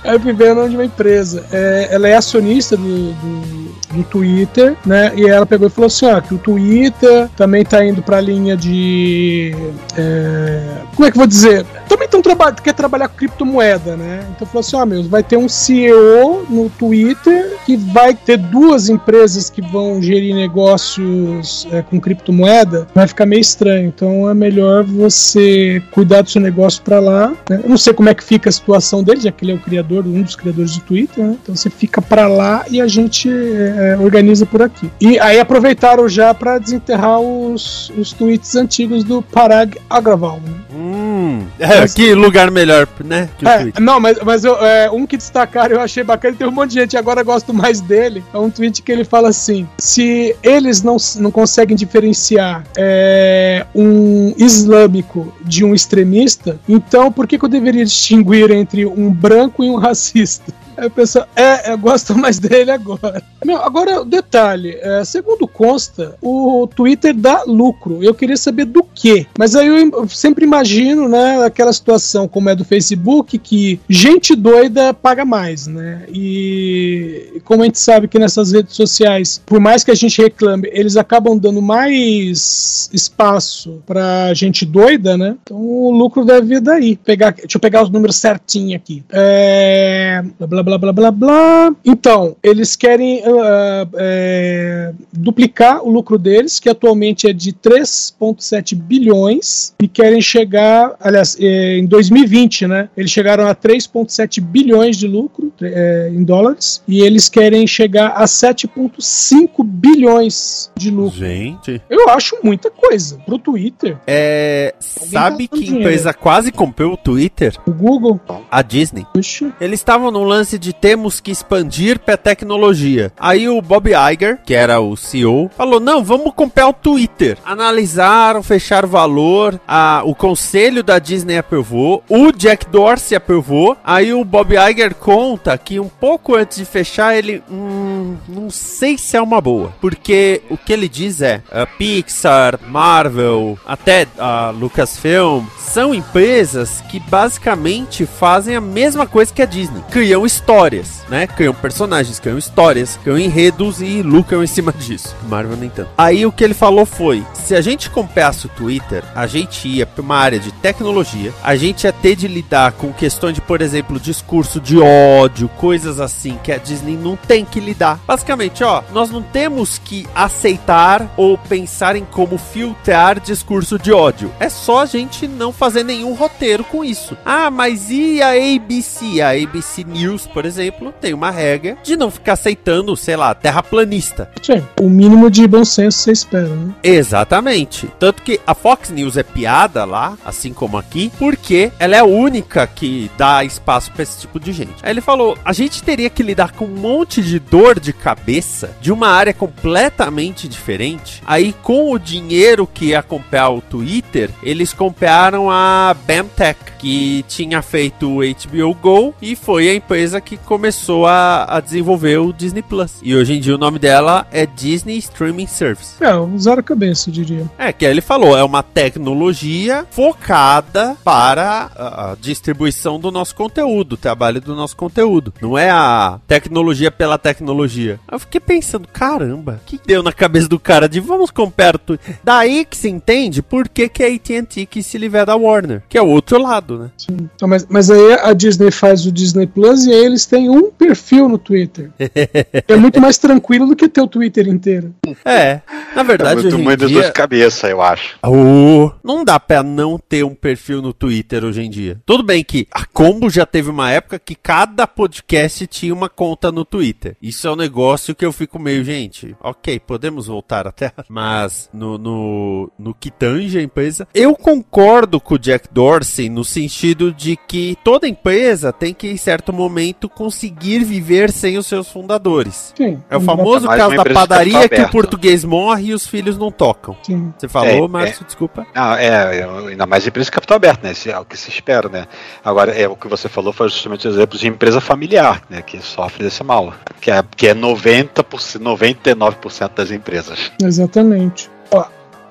Aí eu fui ver o nome de uma empresa. É, ela é acionista do, do, do Twitter, né? E ela pegou e falou assim: ó, que o Twitter também tá indo pra linha de. é, como é que eu vou dizer? Também tão traba quer trabalhar com criptomoeda, né? Então falou assim: ó, meu, vai ter um CEO no Twitter que vai ter duas empresas que vão gerir negócios é, com criptomoeda. Vai ficar meio estranho. Então é melhor você cuidar do seu negócio pra lá. né? Eu não sei como é que fica a situação dele, já que ele é o criador, um dos criadores do Twitter, né? Então você fica pra lá e a gente é, organiza por aqui. E aí aproveitaram já pra desenterrar os, os tweets antigos do Parag Agraval. Né? Hum, é, que lugar melhor, né? É, não, mas, mas eu, é, um que destacaram eu achei bacana, tem um monte de gente, agora gosto mais dele. É um tweet que ele fala assim: se eles não, não conseguem diferenciar é, um islâmico de um extremista, então por que, que eu deveria distinguir entre um branco e um racista? Aí o é, eu gosto mais dele agora. Meu, agora, detalhe, é, segundo consta, o Twitter dá lucro. Eu queria saber do que. Mas aí eu sempre imagino, né, aquela situação como é do Facebook, que gente doida paga mais, né? E como a gente sabe que nessas redes sociais, por mais que a gente reclame, eles acabam dando mais espaço pra gente doida, né? Então o lucro deve daí. Pegar, deixa eu pegar os números certinho aqui. É, blá blá blá blá blá. Então, eles querem uh, é, duplicar o lucro deles, que atualmente é de 3,7 bilhões, e querem chegar, aliás, é, em 2020, né? Eles chegaram a 3,7 bilhões de lucro é, em dólares, e eles querem chegar a 7,5 bilhões de lucro. Gente. Eu acho muita coisa pro Twitter. É. Alguém Sabe tá que dinheiro. empresa quase comprou o Twitter? O Google, A Disney. puxa, Eles estavam num lance de temos que expandir pra tecnologia. Aí o Bob Iger, que era o CEO, falou: não, vamos comprar o Twitter. Analisaram, fecharam valor, a, o conselho da Disney aprovou, o Jack Dorsey aprovou. Aí o Bob Iger conta que um pouco antes de fechar, ele. Hum, não sei se é uma boa. Porque o que ele diz é: a Pixar, Marvel, até a Lucasfilm são empresas que basicamente fazem a mesma coisa que a Disney. Criam histórias, né? Criam personagens, criam histórias, criam enredos e lucram em cima disso. Marvel nem tanto. Aí o que ele falou foi: se a gente comprasse o Twitter, a gente ia para uma área de tecnologia, a gente ia ter de lidar com questões de, por exemplo, discurso de ódio, coisas assim que a Disney não tem que lidar. Basicamente, ó, nós não temos que aceitar ou pensar em como filtrar discurso de ódio. É só a gente não fazer nenhum roteiro com isso. Ah, mas e a ABC? A ABC News, por exemplo, tem uma regra de não ficar aceitando, sei lá, terraplanista. sim, o mínimo de bom senso você espera, né? Exatamente. Tanto que a Fox News é piada lá, assim como aqui, porque ela é a única que dá espaço pra esse tipo de gente. Aí ele falou: a gente teria que lidar com um monte de dor de cabeça de uma área completamente diferente. Aí, com o dinheiro que ia comprar o Twitter, eles compraram a Bamtech, que tinha feito o HBO Go e foi a empresa que começou a, a desenvolver o Disney Plus. E hoje em dia o nome dela é Disney Streaming Service. É, usaram a cabeça, eu diria. É, que ele falou, é uma tecnologia focada para a, distribuição do nosso conteúdo, o trabalho do nosso conteúdo. Não é a tecnologia pela tecnologia. Eu fiquei pensando, caramba, o que deu na cabeça do cara de vamos comprar tu... Daí que se entende por que, que é a AT&T que se livra da Warner, que é o outro lado, né? Sim. Então, mas, mas aí a Disney faz o Disney Plus e aí eles têm um perfil no Twitter. [laughs] é muito mais tranquilo do que ter o Twitter inteiro. É, na É verdade muito hoje em muito dia... de cabeça, eu acho. Oh, não dá pra não ter um perfil no Twitter hoje em dia. Tudo bem que a Combo já teve uma época que cada podcast tinha uma conta no Twitter. Isso é um negócio que eu fico meio, gente, ok, podemos voltar até. Mas no, no, no que tange a empresa, eu concordo com o Jack Dorsey no sentido de que toda empresa tem que, em certo momento, conseguir viver sem os seus fundadores. Sim. É o famoso caso da de padaria capital que o português morre e os filhos não tocam. Sim. Você falou, É, Márcio? Desculpa. Ah, é, é, ainda mais empresa de capital aberto, né? Esse é o que se espera, né? Agora, é, o que você falou foi justamente o exemplo de empresa familiar, né? Que sofre desse mal. Que é, que é 90%, 99% das empresas. Exatamente.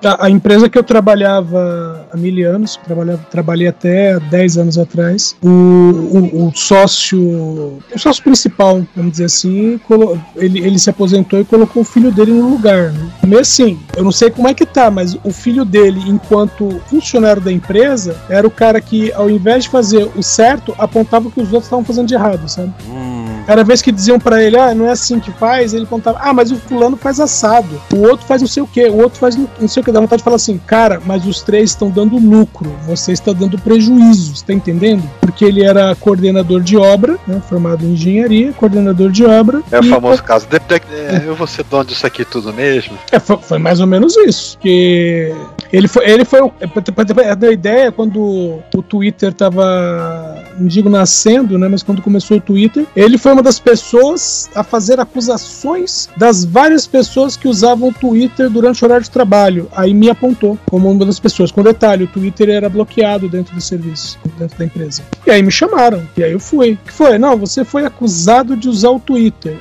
A, a empresa que eu trabalhava há mil anos, trabalhava, trabalhei até 10 anos atrás, o, o, o sócio, o sócio principal, vamos dizer assim, ele, ele se aposentou e colocou o filho dele no lugar. Né? Meio assim, eu não sei como é que tá, mas o filho dele, enquanto funcionário da empresa, era o cara que, ao invés de fazer o certo, apontava o que os outros estavam fazendo de errado, sabe? Cada vez que diziam pra ele, ah, não é assim que faz, ele contava, ah, mas o fulano faz assado, o outro faz não sei o que, o outro faz não sei o que, dá vontade de falar assim, cara, mas os três estão dando lucro, você está dando prejuízo, você tá entendendo? Porque ele era coordenador de obra, né, formado em engenharia, coordenador de obra. É o famoso caso, de, de- é, eu vou ser dono disso aqui tudo mesmo. É, foi, foi mais ou menos isso, que Ele foi, ele foi pra ter ideia, quando o Twitter tava, não digo nascendo, né, mas quando começou o Twitter, ele foi uma das pessoas a fazer acusações das várias pessoas que usavam o Twitter durante o horário de trabalho. Aí me apontou como uma das pessoas. Com detalhe, o Twitter era bloqueado dentro do serviço, dentro da empresa. E aí me chamaram, e aí eu fui. Que foi? Não, você foi acusado de usar o Twitter.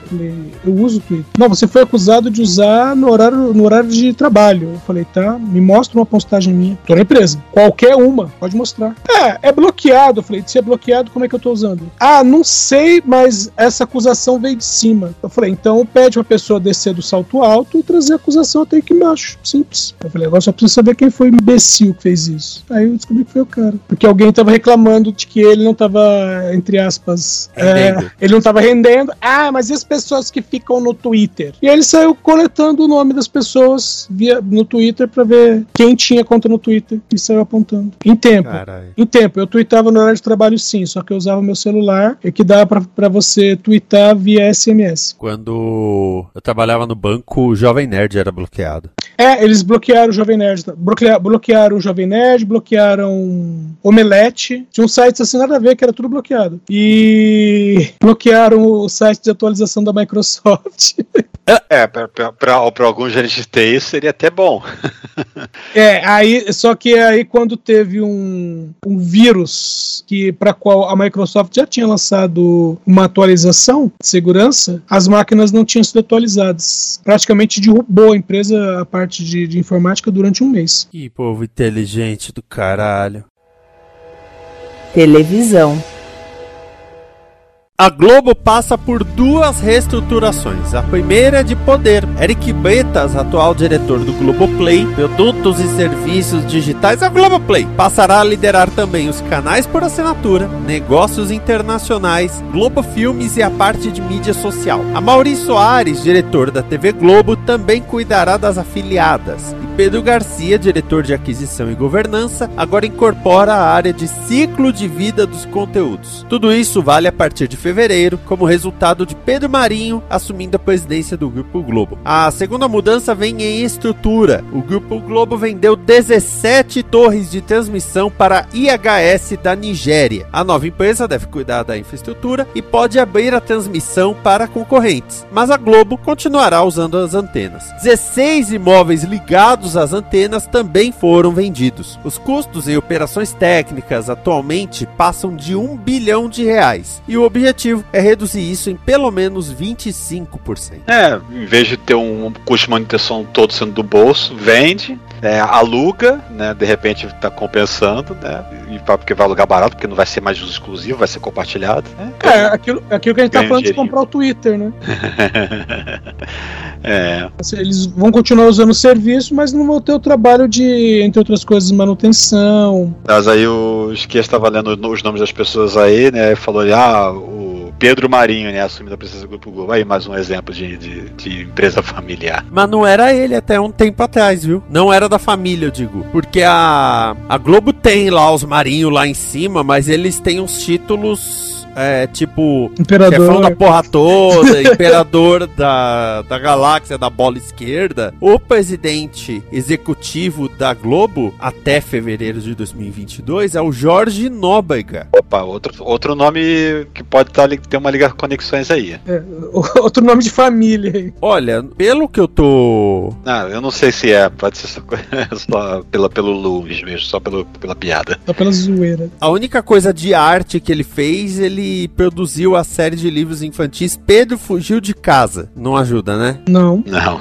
Eu uso o Twitter. Não, você foi acusado de usar no horário, no horário de trabalho. Eu falei, tá, me mostra uma postagem minha. Tô na empresa. Qualquer uma, pode mostrar. É, é bloqueado. Eu falei, se é bloqueado, como é que eu tô usando? Ah, não sei, mas essa acusação veio de cima. Eu falei, então pede pra pessoa descer do salto alto e trazer a acusação até aqui embaixo. Simples. Eu falei, agora só preciso saber quem foi o imbecil que fez isso. Aí eu descobri que foi o cara. Porque alguém tava reclamando de que ele não tava, entre aspas, é, ele não tava rendendo. Ah, mas e as pessoas que ficam no Twitter? E ele saiu coletando o nome das pessoas via, no Twitter para ver quem tinha conta no Twitter e saiu apontando. Em tempo. Em tempo. Eu tweetava no horário de trabalho sim, só que eu usava meu celular e que dava para você tweetar via SMS. Quando eu trabalhava no banco, o Jovem Nerd era bloqueado. É, eles bloquearam o Jovem Nerd. Bloquearam, bloquearam o Jovem Nerd, bloquearam Omelete. Tinha um site assim nada a ver que era tudo bloqueado. E [laughs] bloquearam o site de atualização da Microsoft. [laughs] É, para alguns gerentes de TI seria até bom. [laughs] é, aí, só que aí quando teve um, um vírus que para qual a Microsoft já tinha lançado uma atualização de segurança, as máquinas não tinham sido atualizadas. Praticamente derrubou a empresa a parte de, de informática durante um mês. Que povo inteligente do caralho. Televisão. A Globo passa por duas reestruturações. A primeira é de poder. Eric Betas, atual diretor do Globoplay, produtos e serviços digitais, a Globoplay, passará a liderar também os canais por assinatura, negócios internacionais, Globo Filmes e a parte de mídia social. A Maurício Soares, diretor da TV Globo, também cuidará das afiliadas. E Pedro Garcia, diretor de aquisição e governança, agora incorpora a área de ciclo de vida dos conteúdos. Tudo isso vale a partir de fevereiro, como resultado de Pedro Marinho assumindo a presidência do Grupo Globo. A segunda mudança vem em estrutura. O Grupo Globo vendeu 17 torres de transmissão para IHS da Nigéria. A nova empresa deve cuidar da infraestrutura e pode abrir a transmissão para concorrentes, mas a Globo continuará usando as antenas. 16 imóveis ligados às antenas também foram vendidos. Os custos em operações técnicas atualmente passam de 1 bilhão de reais e o objetivo é reduzir isso em pelo menos 25%. É, em vez de ter um custo de manutenção todo sendo do bolso, vende, é, aluga, né? De repente está compensando, né? E porque vai alugar barato, porque não vai ser mais uso exclusivo, vai ser compartilhado. Né? É, aquilo, aquilo que a gente tá falando de comprar o Twitter, né? [laughs] é. Eles vão continuar usando o serviço, mas não vão ter o trabalho de, entre outras coisas, manutenção. Mas aí o Esquia estava lendo os nomes das pessoas aí, né? Falou, ah, o Pedro Marinho, né, assumindo a presença do Grupo Globo. Aí mais um exemplo de, de, de, empresa familiar. Mas não era ele até um tempo atrás, viu? Não era da família, eu digo. Porque a, a Globo tem lá os Marinho lá em cima, mas eles têm uns títulos é, tipo, imperador. chefão da porra toda, [laughs] imperador da, da galáxia da bola esquerda, o presidente executivo da Globo até fevereiro de 2022 é o Jorge Nóbrega. Opa, outro, outro nome que pode tá, ter uma liga conexões aí. É, [laughs] outro nome de família. Olha, pelo que eu tô. Ah, eu não sei se é, pode ser só, [laughs] só pela, pelo Luiz mesmo, só pelo, pela piada. Só pela zoeira. A única coisa de arte que ele fez, ele produziu a série de livros infantis Pedro Fugiu de Casa. Não ajuda, né? Não. Não.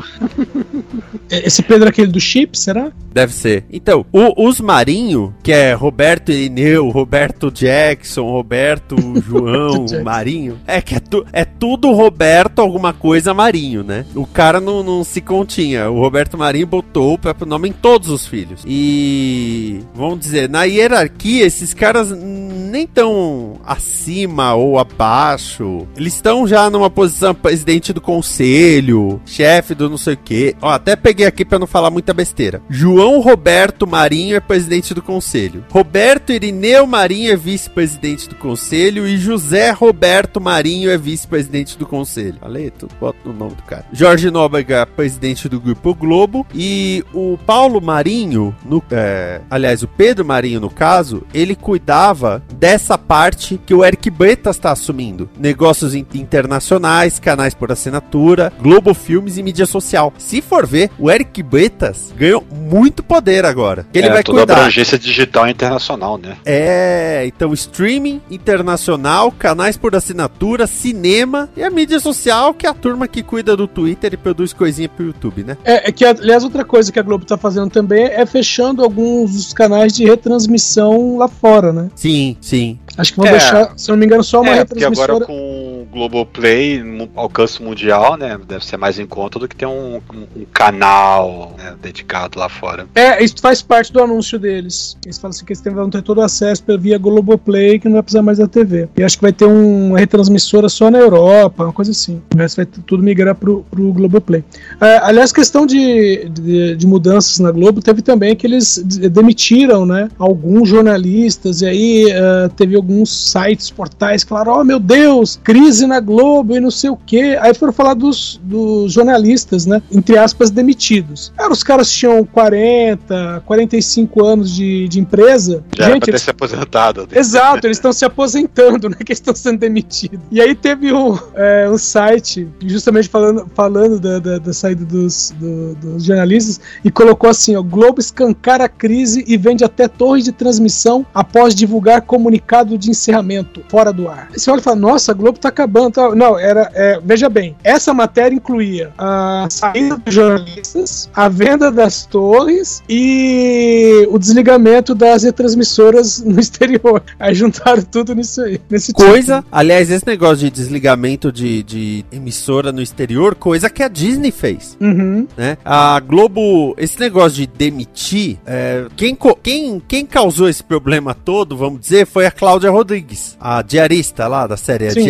[laughs] Esse Pedro é aquele do chip, será? Deve ser. Então, o, os Marinho, que é Roberto Irineu, Roberto Jackson, Roberto [laughs] João Marinho, é que é, tu, é tudo Roberto alguma coisa Marinho, né? O cara não, não se continha. O Roberto Marinho botou o próprio nome em todos os filhos. E, vamos dizer, na hierarquia, esses caras nem tão acima acima ou abaixo. Eles estão já numa posição presidente do conselho, chefe do não sei o quê. Ó, até peguei aqui para não falar muita besteira. João Roberto Marinho é presidente do conselho. Roberto Irineu Marinho é vice-presidente do conselho e José Roberto Marinho é vice-presidente do conselho. Falei, tudo bota no nome do cara. Jorge Nóbrega, presidente do Grupo Globo e o Paulo Marinho, no, é, aliás, o Pedro Marinho no caso, ele cuidava dessa parte que o Eric Bretas está assumindo. Negócios in internacionais, canais por assinatura, Globo Filmes e mídia social. Se for ver, o Eric Bretas ganhou muito poder agora. Ele é, vai toda cuidar. abrangência digital internacional, né? É, então streaming internacional, canais por assinatura, cinema e a mídia social, que é a turma que cuida do Twitter e produz coisinha pro YouTube, né? É, é que, aliás, outra coisa que a Globo tá fazendo também é fechando alguns dos canais de retransmissão lá fora, né? Sim, sim. Acho que vão É. deixar, se não me engano, só uma É, porque retransmissora. agora com Globoplay, alcance mundial, né? Deve ser mais em conta do que ter um, um- um canal né, dedicado lá fora. É, isso faz parte do anúncio deles. Eles falam assim que eles vão ter todo o acesso via Globoplay, que não vai precisar mais da TV. E acho que vai ter um- uma retransmissora só na Europa, uma coisa assim. O resto vai tudo migrar pro, pro Globoplay. É, aliás, questão de, de, de mudanças na Globo, teve também que eles de- demitiram, né, alguns jornalistas, e aí é, teve alguns sites, portais falaram, oh meu Deus, crise na Globo e não sei o quê. Aí foram falar dos, dos jornalistas, né, entre aspas, demitidos. Cara, os caras tinham 40, 45 anos de, de empresa. Já era Gente, pra ter eles se aposentado. Exato, eles [laughs] estão se aposentando, né? Que eles estão sendo demitidos. E aí teve um, é, um site, justamente falando, falando da, da, da saída dos, do- dos jornalistas, e colocou assim: ó, Globo escancara a crise e vende até torre de transmissão após divulgar comunicado de encerramento fora do ar. Aí você olha e fala, nossa, a Globo tá acabando. Tal. Não, era. é, veja bem, essa matéria incluía a saída dos jornalistas, a venda das torres e o desligamento das retransmissoras no exterior. [laughs] Aí juntaram tudo nisso aí. Nesse Coisa, aliás, esse negócio de desligamento de, de emissora no exterior, coisa que a Disney fez. Tipo. Uhum. né? A Globo, esse negócio de demitir, é, quem, quem, quem causou esse problema todo, vamos dizer, foi a Cláudia Rodrigues, a diarista lá da série, a Sim.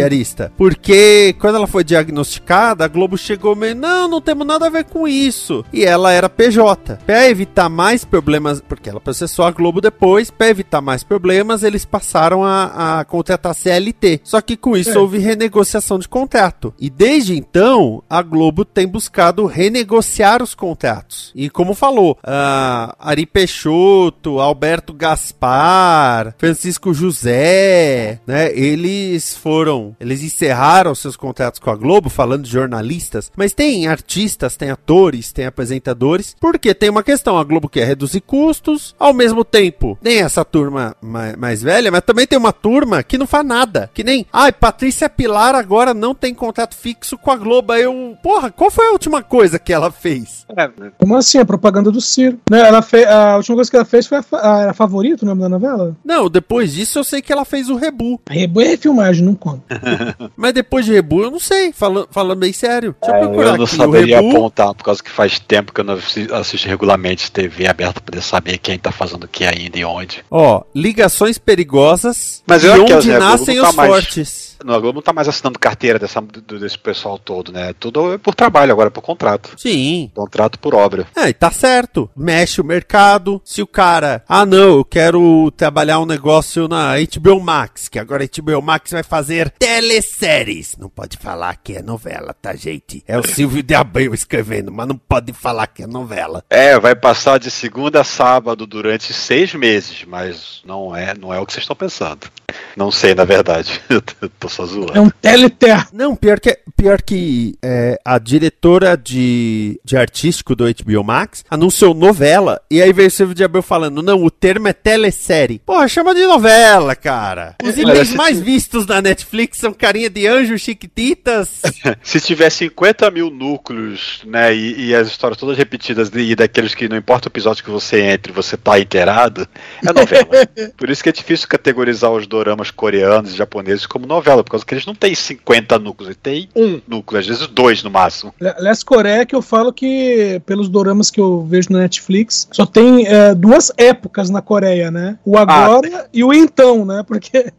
Porque quando ela foi diagnosticada, a Globo chegou meio, não, não temos nada a ver com isso. E ela era PJ. Pra evitar mais problemas, porque ela processou a Globo depois, pra evitar mais problemas, eles passaram a, a contratar CLT. Só que com isso É. houve renegociação de contrato. E desde então, a Globo tem buscado renegociar os contratos. E como falou, ah, Ari Peixoto, Alberto Gaspar, Francisco José, né? Eles foram, eles encerraram seus contratos com a Globo, falando de jornalistas, mas tem artistas, tem atores, tem apresentadores, porque tem uma questão, a Globo quer reduzir custos, ao mesmo tempo, tem essa turma mais, mais velha, mas também tem uma turma que não faz nada, que nem, ai, Patrícia Pilar agora não tem contrato fixo com a Globo, aí eu, porra, qual foi a última coisa que ela fez? É, Como assim? A propaganda do Ciro. Né, ela fe... A última coisa que ela fez foi a, a... Era favorito o nome da novela? Não, depois disso eu sei que ela fez o Rebu, Rebu é filmagem, não conta. [laughs] mas depois de Rebu eu não sei, falando, falando bem sério. Deixa É, eu procurar eu não aqui, o saberia Rebu... apontar, por causa que faz tempo que eu não assi- assisto regularmente TV aberta pra poder saber quem tá fazendo o que ainda e onde. Ó, ligações perigosas Mas aqui, onde nascem tá os mais- fortes. No, a Globo não tá mais assinando carteira dessa, desse pessoal todo, né? Tudo é por trabalho agora, por contrato. Sim. Contrato por obra. É, e tá certo. Mexe o mercado. Se o cara, ah não, eu quero trabalhar um negócio na HBO Max, que agora a HBO Max vai fazer teleséries. Não pode falar que é novela, tá, gente? É o Silvio de Abreu escrevendo, mas não pode falar que é novela. É, vai passar de segunda a sábado durante seis meses, mas não é, não é o que vocês estão pensando. Não sei, na verdade. [laughs] Eu tô só zoando. É um teleteatro. Não, pior que, pior que é, a diretora de, de artístico do HBO Max anunciou novela e aí veio o Silvio de Abreu falando, não, o termo é telesérie. Porra, chama de novela, cara. Os Mas e-mails mais vistos na Netflix são carinha de anjo, chiquititas. [laughs] Se tiver 50 mil núcleos, né, e, e as histórias todas repetidas, e daqueles que não importa o episódio que você entre, você tá inteirado, é novela. [laughs] Por isso que é difícil categorizar os doramas os coreanos e japoneses como novela, por causa que eles não têm 50 núcleos, eles têm um núcleo, às vezes dois no máximo. Aliás, Coreia que eu falo que, pelos doramas que eu vejo na Netflix, só tem é, duas épocas na Coreia, né? O agora ah, e o então, né? Porque.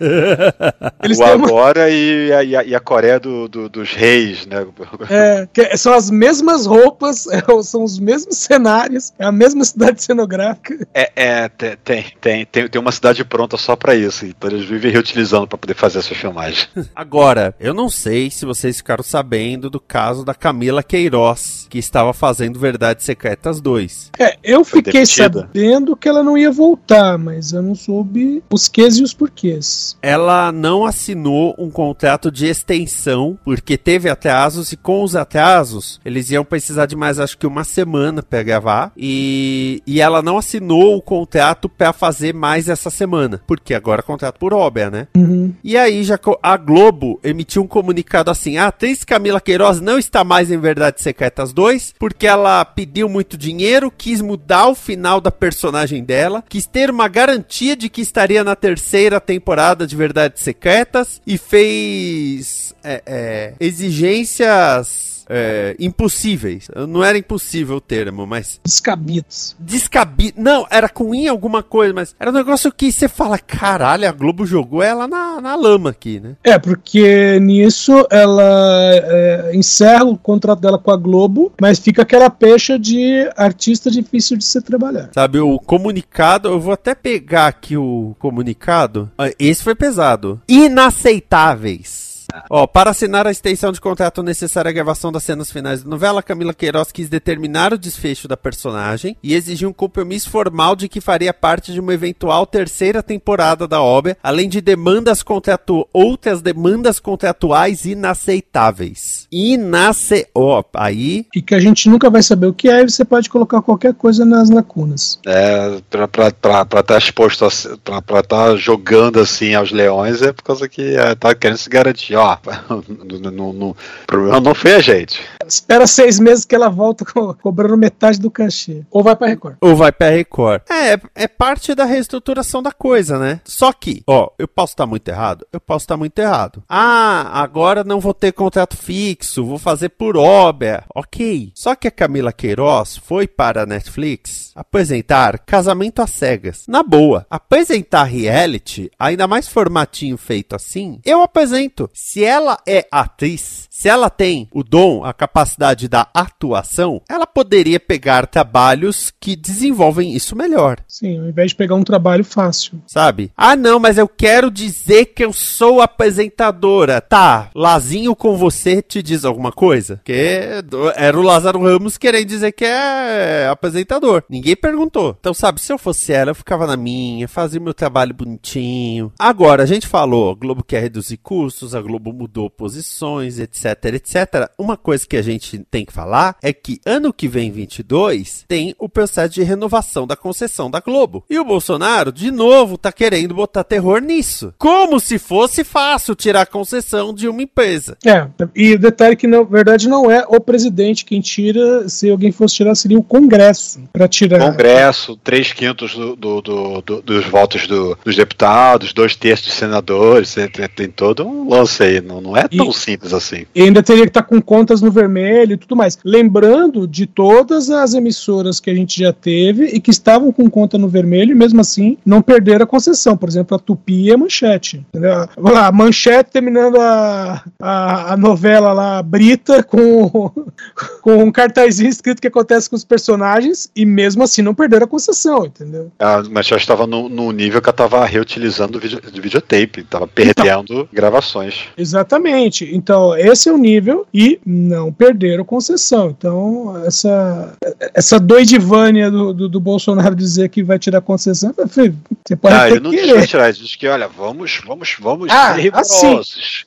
[laughs] o agora uma... e, a, e, a, Coreia do, do, dos reis, né? É, são as mesmas roupas, [laughs] é, são os mesmos cenários, é a mesma cidade cenográfica. É, é tem, tem, tem, tem uma cidade pronta só para isso, então eles vivem reutilizando para poder fazer essa filmagem. [laughs] Agora, eu não sei se vocês ficaram sabendo do caso da Camila Queiroz, que estava fazendo Verdades Secretas 2. É, eu fiquei sabendo que ela não ia voltar, mas eu não soube os quês e os porquês. Ela não assinou um contrato de extensão, porque teve atrasos, e com os atrasos, eles iam precisar de mais, acho que uma semana para gravar, e, e ela não assinou o contrato para fazer mais essa semana, porque agora é contrato por obra, né? Uhum. E aí a Globo emitiu um comunicado assim: a atriz Camila Queiroz não está mais em Verdades Secretas 2, porque ela pediu muito dinheiro, quis mudar o final da personagem dela, quis ter uma garantia de que estaria na terceira temporada de Verdades Secretas e fez é, é, exigências é, impossíveis. Não era impossível o termo, mas. Descabidos. Descabido. Não, era com I alguma coisa, mas era um negócio que você fala: caralho, a Globo jogou ela na, na lama aqui, né? É, porque nisso ela é, encerra o contrato dela com a Globo, mas fica aquela pecha de artista difícil de se trabalhar. Sabe, o comunicado, eu vou até pegar aqui o comunicado. Ah, esse foi pesado. Inaceitáveis. Ó, para assinar a extensão de contrato necessária à gravação das cenas finais da novela, Camila Queiroz quis determinar o desfecho da personagem e exigiu um compromisso formal de que faria parte de uma eventual terceira temporada da obra, além de demandas contratu outras demandas contratuais inaceitáveis. Inace... Ó, aí... E que a gente nunca vai saber o que é e você pode colocar qualquer coisa nas lacunas. É, pra estar tá exposto, a, pra estar tá jogando assim aos leões é por causa que é, tá querendo se garantir ó, [laughs] o problema não foi a gente. Espera seis meses que ela volta co cobrando metade do cachê. Ou vai pra Record. Ou vai pra Record. É, é parte da reestruturação da coisa, né? Só que, ó, eu posso estar muito errado? Eu posso estar muito errado. Ah, agora não vou ter contrato fixo, vou fazer por obra. Ok. Só que a Camila Queiroz foi para a Netflix apresentar Casamento às Cegas. Na boa, apresentar reality, ainda mais formatinho feito assim, eu apresento. Se ela é atriz, se ela tem o dom, a capacidade da atuação, ela poderia pegar trabalhos que desenvolvem isso melhor. Sim, ao invés de pegar um trabalho fácil. Sabe? Ah, não, mas eu quero dizer que eu sou apresentadora. Tá, Lazinho com você te diz alguma coisa? Que era o Lázaro Ramos querendo dizer que é apresentador. Ninguém perguntou. Então, sabe, se eu fosse ela, eu ficava na minha, fazia meu trabalho bonitinho. Agora, a gente falou, a Globo quer reduzir custos, a Globo Globo mudou posições, etc, etc. Uma coisa que a gente tem que falar é que ano que vem, 22, tem o processo de renovação da concessão da Globo. E o Bolsonaro, de novo, tá querendo botar terror nisso. Como se fosse fácil tirar a concessão de uma empresa. É, e detalhe que na verdade não é o presidente quem tira, se alguém fosse tirar, seria o Congresso para tirar. Congresso, três quintos do, do, do, dos votos dos deputados, dois terços dos senadores, tem todo um lance aí, não, não é tão e, simples assim. E ainda teria que estar tá com contas no vermelho e tudo mais. Lembrando de todas as emissoras que a gente já teve e que estavam com conta no vermelho e mesmo assim não perderam a concessão. Por exemplo, a Tupi e a Manchete. Entendeu? Lá, a Manchete terminando a, a, a, novela lá, Brita, com, [laughs] com um cartazinho escrito que acontece com os personagens e mesmo assim não perderam a concessão, entendeu? A Manchete estava no, no, nível que ela estava reutilizando o video, videotape, estava perdendo então, gravações. Exatamente. Então, esse é o nível e não perderam concessão. Então, essa, essa doidivânia do, do, do Bolsonaro dizer que vai tirar concessão, você pode ah, ele não querer. disse tirar, ele disse que, olha, vamos, vamos, vamos ah, assim,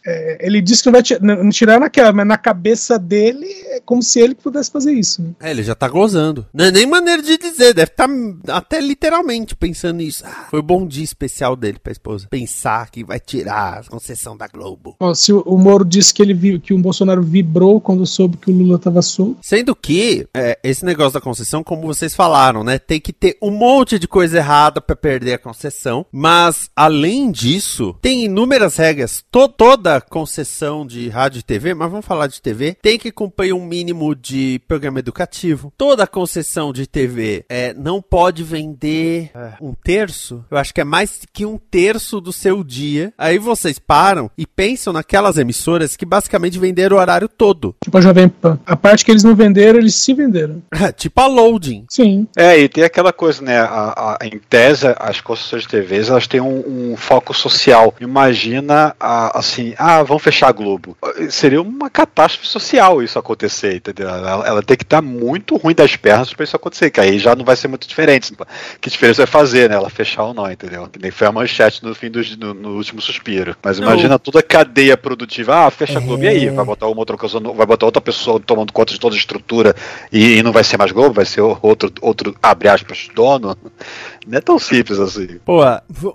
é, ele disse que não vai tirar, não tirar naquela, mas na cabeça dele é como se ele pudesse fazer isso. Né? É, ele já tá gozando. Não é nem maneira de dizer, deve estar tá até literalmente pensando nisso. Ah, foi o bom dia especial dele pra esposa. Pensar que vai tirar a concessão da Globo. Ó, se o Moro disse que ele viu que o Bolsonaro vibrou quando soube que o Lula estava solto. Sendo que é, esse negócio da concessão, como vocês falaram, né, tem que ter um monte de coisa errada para perder a concessão. Mas além disso, tem inúmeras regras. To toda concessão de rádio e TV, mas vamos falar de TV, tem que cumprir um mínimo de programa educativo. Toda concessão de TV é, não pode vender é, um terço. Eu acho que é mais que um terço do seu dia. Aí vocês param e pensam naquelas emissoras que basicamente venderam o horário todo. Tipo a Jovem Pan. A parte que eles não venderam, eles se venderam. [laughs] tipo a Loading. Sim. É, e tem aquela coisa, né? A, a, em tese, as concessões de TVs elas têm um, um foco social. Imagina, a, assim, ah, vão fechar a Globo. Seria uma catástrofe social isso acontecer, entendeu? Ela, ela tem que estar muito ruim das pernas para isso acontecer, que aí já não vai ser muito diferente. Que diferença vai fazer, né? Ela fechar ou não, entendeu? Que nem foi a manchete no fim do no, no último suspiro. Mas não. imagina toda a cadeia produtiva. Ah, fecha a Globo, é. e aí? Vai botar uma outra vai botar outra pessoa tomando conta de toda a estrutura e, e não vai ser mais Globo, vai ser outro, outro abre aspas, dono. Não é tão simples assim. Pô,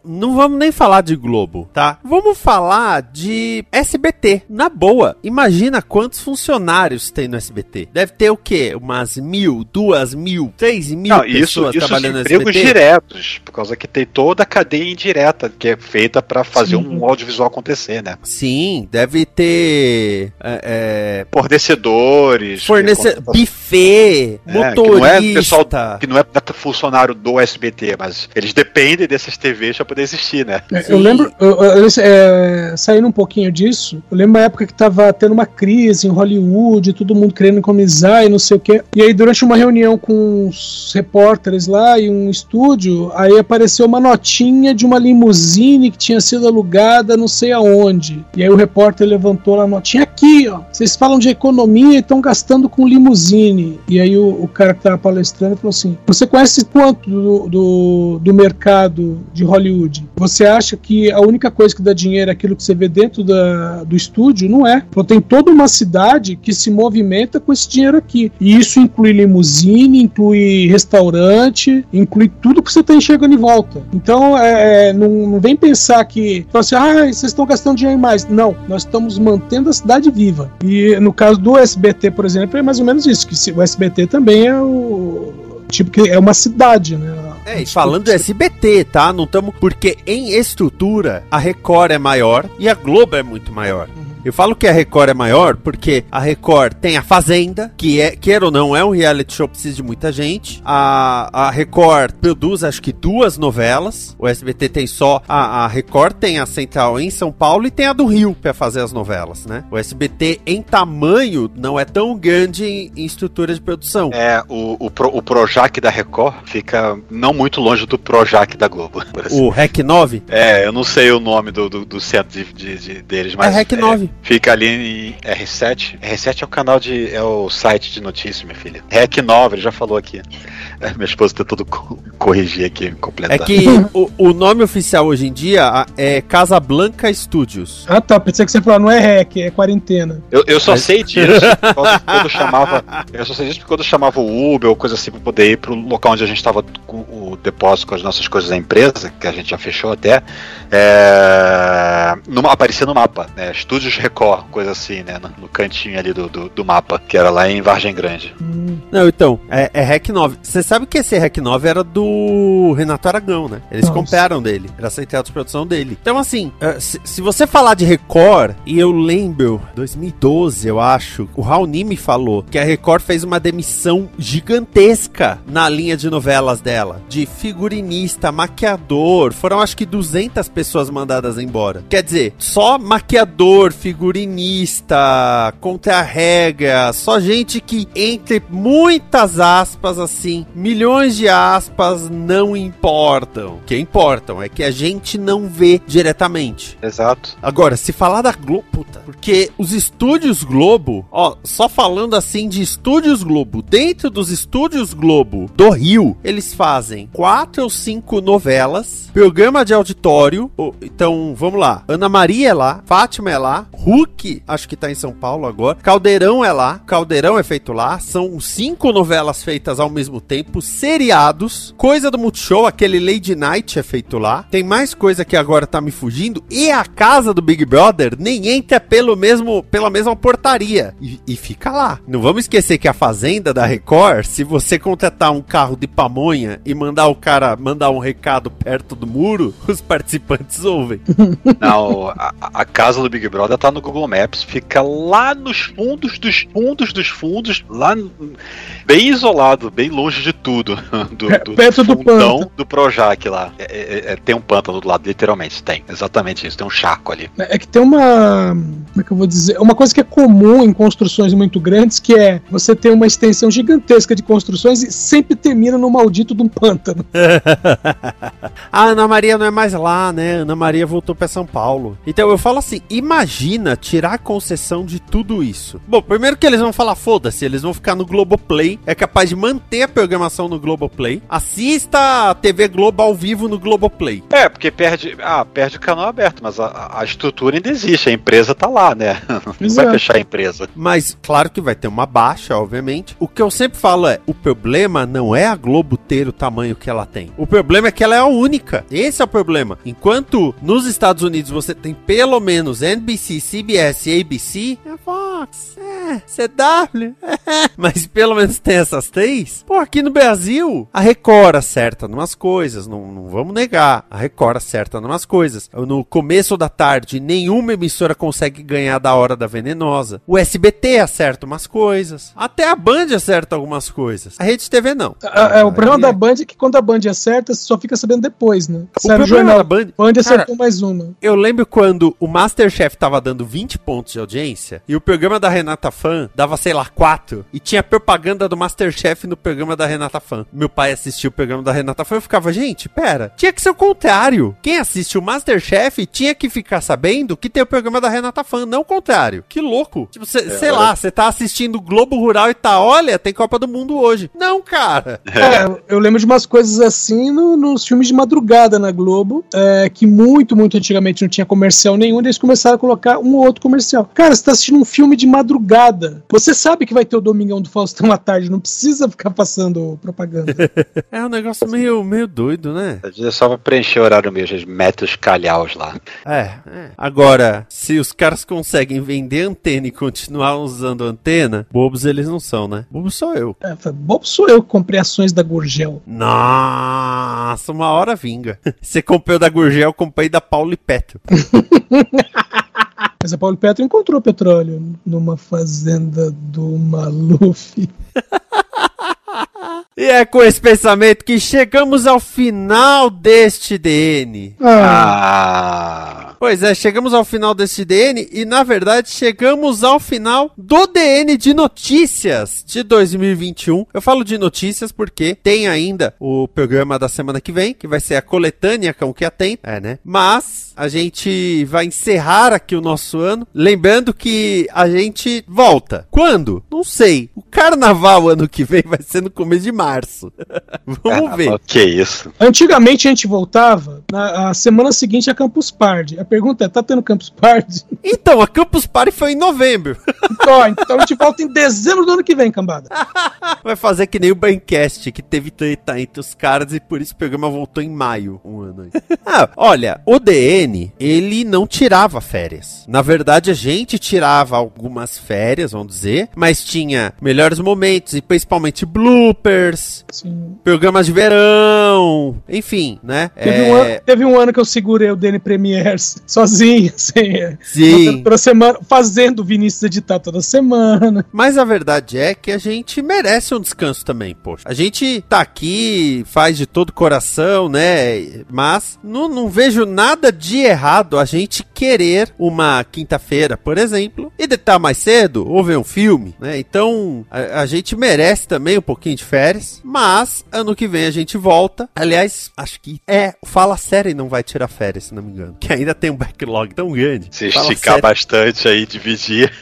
não vamos nem falar de Globo, tá? Vamos falar de SBT. Na boa, imagina quantos funcionários tem no SBT. Deve ter o quê? Umas mil, duas mil, três mil não, pessoas isso, trabalhando no SBT? empregos diretos, por causa que tem toda a cadeia indireta que é feita para fazer Sim. um audiovisual acontecer, né? Sim, deve ter... É, é... Fornecedores. Fornece... Buffet, é, motorista. Que não é pessoal que não é funcionário do SBT, mas eles dependem dessas TVs para poder existir, né? É, eu lembro, eu, eu, é, saindo um pouquinho disso, eu lembro uma época que tava tendo uma crise em Hollywood, todo mundo querendo economizar e não sei o quê. E aí, durante uma reunião com os repórteres lá e um estúdio, aí apareceu uma notinha de uma limusine que tinha sido alugada não sei aonde. E aí o repórter levantou a notinha aqui, ó. Vocês falam de economia e estão gastando com limusine. E aí o, o cara que tava palestrando falou assim: Você conhece quanto do, do, do, mercado de Hollywood? Você acha que a única coisa que dá dinheiro é aquilo que você vê dentro da, do estúdio? Não é. Então, tem toda uma cidade que se movimenta com esse dinheiro aqui. E isso inclui limusine, inclui restaurante, inclui tudo que você está enxergando em volta. Então, é, é, não, não vem pensar que, assim, ah, vocês estão gastando dinheiro mais. Não, nós estamos mantendo a cidade viva. E no caso do SBT, por exemplo, é mais ou menos isso, que o SBT também é o tipo que é uma cidade, né? É, falando do SBT, tá? Não estamos. Porque em estrutura, a Record é maior e a Globo é muito maior. Uhum. Eu falo que a Record é maior porque a Record tem a Fazenda, que é, quer ou não, é um reality show que precisa de muita gente. A, a Record produz acho que duas novelas. O SBT tem só. A, a Record tem a central em São Paulo e tem a do Rio para fazer as novelas, né? O SBT em tamanho não é tão grande em, em estrutura de produção. É, o, o, Pro, o Projac da Record fica não muito longe do Projac da Globo. O REC 9? É, eu não sei o nome do, do, do centro de, de, de deles, mas. É REC 9. Fica ali em R7. R7 é o canal de. é o site de notícias, minha filha. REC 9, ele já falou aqui. É, [laughs] minha esposa tentou corrigir aqui, completar. É que o, o, nome oficial hoje em dia é Casablanca Studios. Ah tá, pensei que você falou, não é REC, é quarentena. Eu, eu só Mas... sei disso [laughs] quando eu chamava. Eu só sei disso porque quando eu chamava o Uber ou coisa assim pra poder ir pro local onde a gente tava com o depósito com as nossas coisas da empresa, que a gente já fechou até, é, no, aparecia no mapa, né? Estúdios Record, coisa assim, né? No, no cantinho ali do, do, do, mapa, que era lá em Vargem Grande. Hum. Não, então, é, é REC 9. Você sabe que esse REC 9 era do Renato Aragão, né? Eles Nossa. compraram dele, era a central de produção dele. Então, assim, se, se, você falar de Record, e eu lembro, 2012, eu acho, o Raoni me falou que a Record fez uma demissão gigantesca na linha de novelas dela, de figurinista, maquiador, foram acho que 200 pessoas mandadas embora. Quer dizer, só maquiador, figurinista, contra-regra, só gente que, entre muitas aspas, assim, milhões de aspas, não importam. O que importam é que a gente não vê diretamente. Exato. Agora, se falar da Globo, puta, porque os estúdios Globo, ó, só falando assim de estúdios Globo, dentro dos estúdios Globo do Rio, eles fazem quatro ou cinco novelas, programa de auditório. Então, vamos lá. Ana Maria é lá, Fátima é lá, Hulk, acho que tá em São Paulo agora. Caldeirão é lá, Caldeirão é feito lá. São cinco novelas feitas ao mesmo tempo tipo seriados, coisa do Multishow, aquele Lady Night é feito lá. Tem mais coisa que agora tá me fugindo. E a casa do Big Brother nem entra pelo mesmo, pela mesma portaria. E, e fica lá. Não vamos esquecer que a Fazenda da Record, se você contratar um carro de pamonha e mandar o cara mandar um recado perto do muro, [laughs] os participantes ouvem. [laughs] Não, a, a casa do Big Brother tá no Google Maps, fica lá nos fundos dos fundos dos fundos, lá bem isolado, bem longe de tudo. [laughs] Do, É, perto do pântano. do Projac lá. É, é, é, tem um pântano do lado, literalmente, tem. Exatamente isso, tem um charco ali. É que tem uma. Como é que eu vou dizer? Uma coisa que é comum em construções muito grandes, que é você ter uma extensão gigantesca de construções e sempre termina no maldito de um pântano. [laughs] a Ana Maria não é mais lá, né? Ana Maria voltou pra São Paulo. Então eu falo assim: imagina tirar a concessão de tudo isso. Bom, primeiro que eles vão falar, foda-se, eles vão ficar no Globoplay. É capaz de manter a programação no Globoplay. Assista a TV Globo ao vivo no Globoplay. É, porque perde, ah, perde o canal aberto, mas a, a estrutura ainda existe, a empresa tá lá, né? [laughs] Não vai Exato. fechar a empresa. Mas claro que vai ter uma baixa, obviamente. O que eu sempre falo é: o problema não é a Globo ter o tamanho que ela tem. O problema é que ela é a única. Esse é o problema. Enquanto nos Estados Unidos você tem pelo menos NBC, CBS e ABC, é Fox, é CW, [laughs] é. mas pelo menos tem essas três. Pô, aqui no Brasil, a Record acerta numas coisas, não, não vamos negar. A Record acerta numas coisas. No começo da tarde, nenhuma emissora consegue ganhar da hora da venenosa. O SBT acerta umas coisas. Até a Band acerta algumas coisas. A Rede TV não. É, é, o problema Aí da é- Band é que quando a Band acerta, você só fica sabendo depois, né? O Sério, problema jornal. da Band. Band acertou Cara, mais uma. Eu lembro quando o Masterchef tava dando 20 pontos de audiência e o programa da Renata Fan dava, sei lá, 4 e tinha propaganda do Masterchef no programa da Renata Fan. Meu pai assistiu o programa da Renata Fan e eu ficava, gente, pera, tinha que ser o contrário. Quem assiste o Masterchef tinha que ficar sabendo que tem o programa da Renata Fan, não o contrário. Que louco. Tipo, cê- sei lá, você tá assistindo o Globo Rural e tá, olha, tem Copa do Mundo hoje. Não, cara. É, eu lembro de umas coisas assim no- nos filmes de madrugada na Globo, é, que muito, muito antigamente não tinha comercial nenhum, e eles começaram a colocar um ou outro comercial. Cara, você tá assistindo um filme de madrugada. Você sabe que vai ter o Domingão do Faustão à tarde, não precisa ficar passando propaganda. [laughs] É um negócio meio, meio doido, né? Às vezes é só pra preencher o horário mesmo, eles metem os calhaus lá. É, é. Agora, se os caras conseguem vender antena e continuar usando antena, bobos eles não são, né? Bobo sou eu. é, foi, bom sou eu que comprei ações da Gurgel. Nossa, uma hora vinga. [laughs] Você comprou da Gurgel, eu comprei da Paulo e Petro. [laughs] Mas a Paulo Petro encontrou petróleo numa fazenda do Maluf. E é com esse pensamento que chegamos ao final deste DN. Ah, Ah, Pois é, chegamos ao final deste DN e, na verdade, chegamos ao final do DN de notícias de 2021. Eu falo de notícias porque tem ainda o programa da semana que vem, que vai ser a coletânea com o que atém. É, né? Mas a gente vai encerrar aqui o nosso ano. Lembrando que a gente volta. Quando? Não sei. O carnaval ano que vem vai ser no começo de março. [laughs] Vamos ver. que isso. Antigamente a gente voltava na a semana seguinte a Campus Party. A pergunta é: tá tendo Campus Party? [laughs] Então, a Campus Party foi em novembro. Ó, então a gente volta em dezembro do ano que vem, cambada. [laughs] Vai fazer que nem o Braincast, que teve treta entre os caras e por isso o programa voltou em maio, um ano aí. ah, olha, o DN, ele não tirava férias. Na verdade, a gente tirava algumas férias, vamos dizer, mas tinha melhores momentos e principalmente bloopers, Sim. programas de verão, enfim, né? Teve, um ano, teve um ano que eu segurei o Dani Premiers sozinho, [laughs] assim, Sim. toda semana, fazendo o Vinícius editar toda semana. Mas a verdade é que a gente merece um descanso também, poxa. A gente tá aqui, faz de todo coração, né? Mas não, não vejo nada de errado a gente querer uma quinta-feira, por exemplo, e deitar mais cedo ou ver um filme, né? Então a, a gente merece também um pouquinho de férias, mas ano que vem a gente volta. Aliás, acho que é, o Fala Série não vai tirar férias, se não me engano. Que ainda tem um backlog tão grande. Se Fala esticar Série- bastante aí, dividir.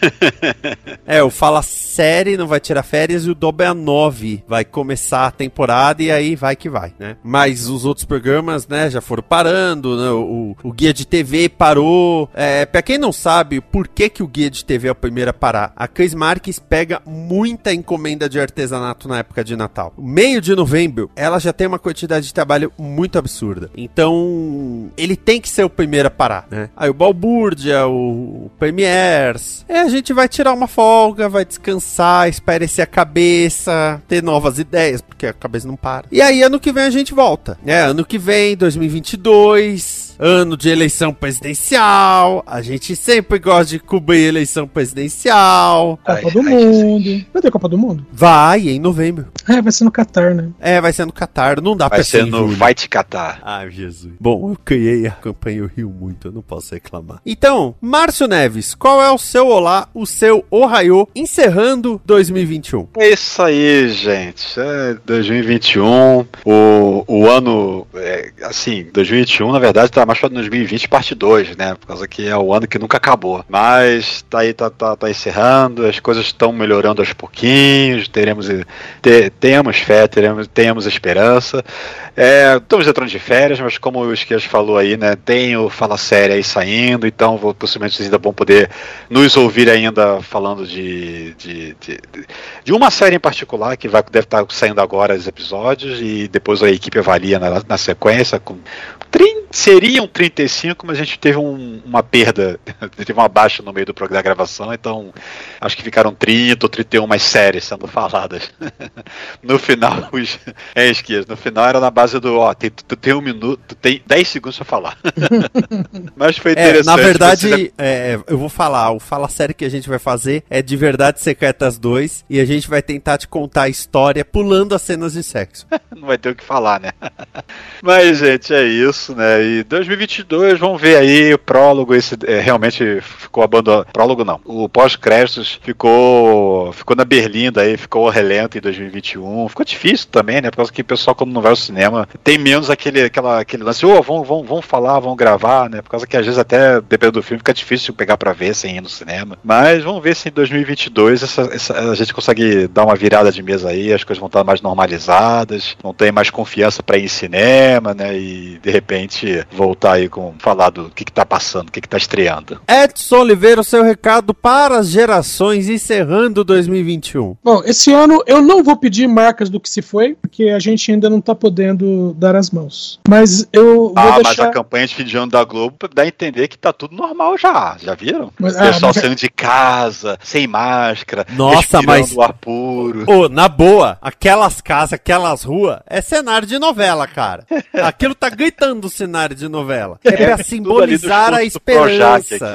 [laughs] é, o Fala Série não vai tirar férias e o Dobra 9 vai começar a temporada e aí vai que vai, né? Mas os outros programas, né, já foram parando, né? O, o Guia de TV parou. É, pra quem não sabe por que, que o guia de TV é o primeiro a parar, a Cris Marques pega muita encomenda de artesanato na época de Natal. Meio de novembro, ela já tem uma quantidade de trabalho muito absurda. Então, ele tem que ser o primeiro a parar, né? Aí o Balbúrdia, o Premiers. É, a gente vai tirar uma folga, vai descansar, espairecer a cabeça, ter novas ideias, porque a cabeça não para. E aí, ano que vem a gente volta. É, ano que vem, 2022 ano de eleição presidencial. A gente sempre gosta de cobrir eleição presidencial. Copa ai, do ai, Mundo. Vai ter Copa do Mundo? Vai, em novembro. É, vai ser no Catar, né? É, vai ser no Catar. Não dá vai pra ser no Fight Catar. Ai, Jesus. Bom, eu criei a campanha, eu rio muito, eu não posso reclamar. Então, Márcio Neves, qual é o seu olá, o seu ohaiô, encerrando 2021? É isso aí, gente. É 2021, o, o ano, é, assim, 2021, na verdade, tá mais pra 2020 parte 2, né? Por causa que é o ano que nunca acabou. Mas tá aí, tá, tá, tá encerrando, as coisas estão melhorando aos pouquinhos, teremos, te, temos fé, teremos, temos esperança. É, estamos entrando de férias, mas como o Esquias falou aí, né? Tem o Fala Série aí saindo, então vou, possivelmente ainda vão poder nos ouvir ainda falando de, de, de, de uma série em particular que vai, deve estar saindo agora os episódios e depois a equipe avalia na, na sequência com 30, seriam 35, mas a gente teve um, uma perda, [laughs] teve uma baixa no meio do programa da gravação, então acho que ficaram 30 ou 31 mais séries sendo faladas. [laughs] no final, [laughs] os, é, esquias, no final era na base do, ó, tem, tu tem um minuto, tu tem 10 segundos pra falar. mas foi interessante. É, na verdade, você... é, eu vou falar, o Fala Série que a gente vai fazer é de Verdade Secretas 2 e a gente vai tentar te contar a história pulando as cenas de sexo. Não vai ter o que falar, né? mas, gente, é isso, né? E 2022, vamos ver aí o prólogo, esse é, realmente ficou abandonado. Prólogo não. O pós-créditos ficou ficou na Berlinda aí, ficou relento em 2021. Ficou difícil também, né? Por causa que o pessoal, quando não vai ao cinema, tem menos aquele, aquela, aquele lance, ô, oh, vamos, vamos falar, vamos gravar, né? Por causa que às vezes até, dependendo do filme, fica difícil pegar pra ver sem ir no cinema. Mas vamos ver se em 2022 essa, essa, a gente consegue dar uma virada de mesa aí, as coisas vão estar mais normalizadas, não tem mais confiança para ir em cinema, né? E de repente voltar aí com falar do que, que tá passando, o que, que tá estreando. Edson Oliveira, o seu recado para as gerações encerrando 2021. Bom, esse ano eu não vou pedir marcas do que se foi, porque a gente ainda não tá podendo dar as mãos. Mas eu ah, vou deixar... mas a campanha de fim de ano da Globo dá a entender que tá tudo normal já, já viram? Mas, ah, Pessoal mas... saindo de casa, sem máscara, Nossa, mas o ar puro. Oh, na boa, aquelas casas, aquelas ruas, é cenário de novela, cara. [laughs] Aquilo tá gritando o cenário de novela. É, é pra simbolizar a esperança.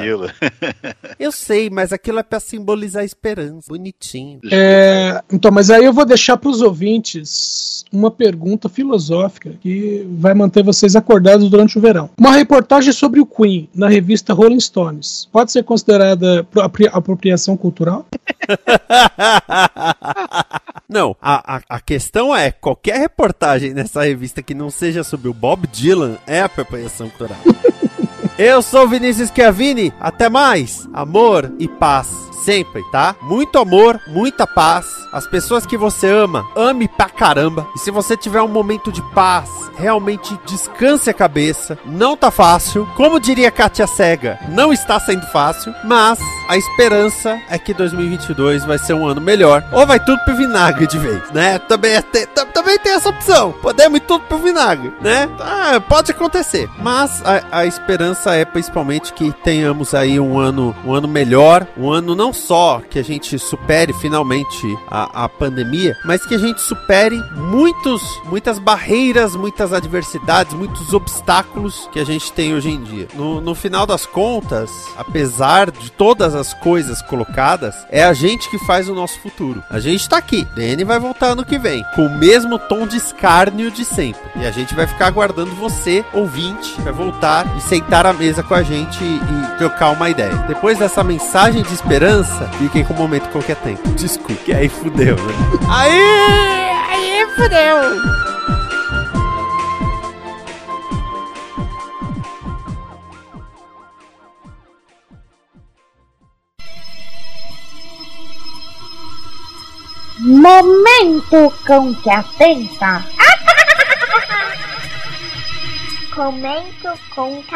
[laughs] eu sei, mas aquilo é pra simbolizar a esperança. Bonitinho. É, então, mas aí eu vou deixar pros ouvintes uma pergunta filosófica que vai manter vocês acordados durante o verão. Uma reportagem sobre o Queen na revista Rolling Stones pode ser considerada apropriação cultural? [laughs] Não, a, a, a, questão é: qualquer reportagem nessa revista que não seja sobre o Bob Dylan é apropriação cultural. [laughs] Eu sou Vinícius Chiavini, até mais, amor e paz sempre, tá? Muito amor, muita paz. As pessoas que você ama, ame pra caramba. E se você tiver um momento de paz, realmente descanse a cabeça. Não tá fácil. Como diria Katia Cega, não está sendo fácil, mas a esperança é que 2022 vai ser um ano melhor. Ou vai tudo pro vinagre de vez, né? Também, é também tem essa opção. Podemos ir tudo pro vinagre, né? Ah, pode acontecer. Mas a, a esperança é principalmente que tenhamos aí um ano, um ano melhor, um ano não só que a gente supere finalmente a, a pandemia, mas que a gente supere muitos, muitas barreiras, muitas adversidades, muitos obstáculos que a gente tem hoje em dia. No, no final das contas, apesar de todas as coisas colocadas, é a gente que faz o nosso futuro. A gente tá aqui. DN vai voltar ano que vem, com o mesmo tom de escárnio de sempre. E a gente vai ficar aguardando você, ouvinte, para voltar e sentar à mesa com a gente e, e trocar uma ideia. Depois dessa mensagem de esperança, fiquem com o momento qualquer tempo. Desculpe, aí fudeu, né? Aí, aí fudeu. Momento com que atenta. Comento com que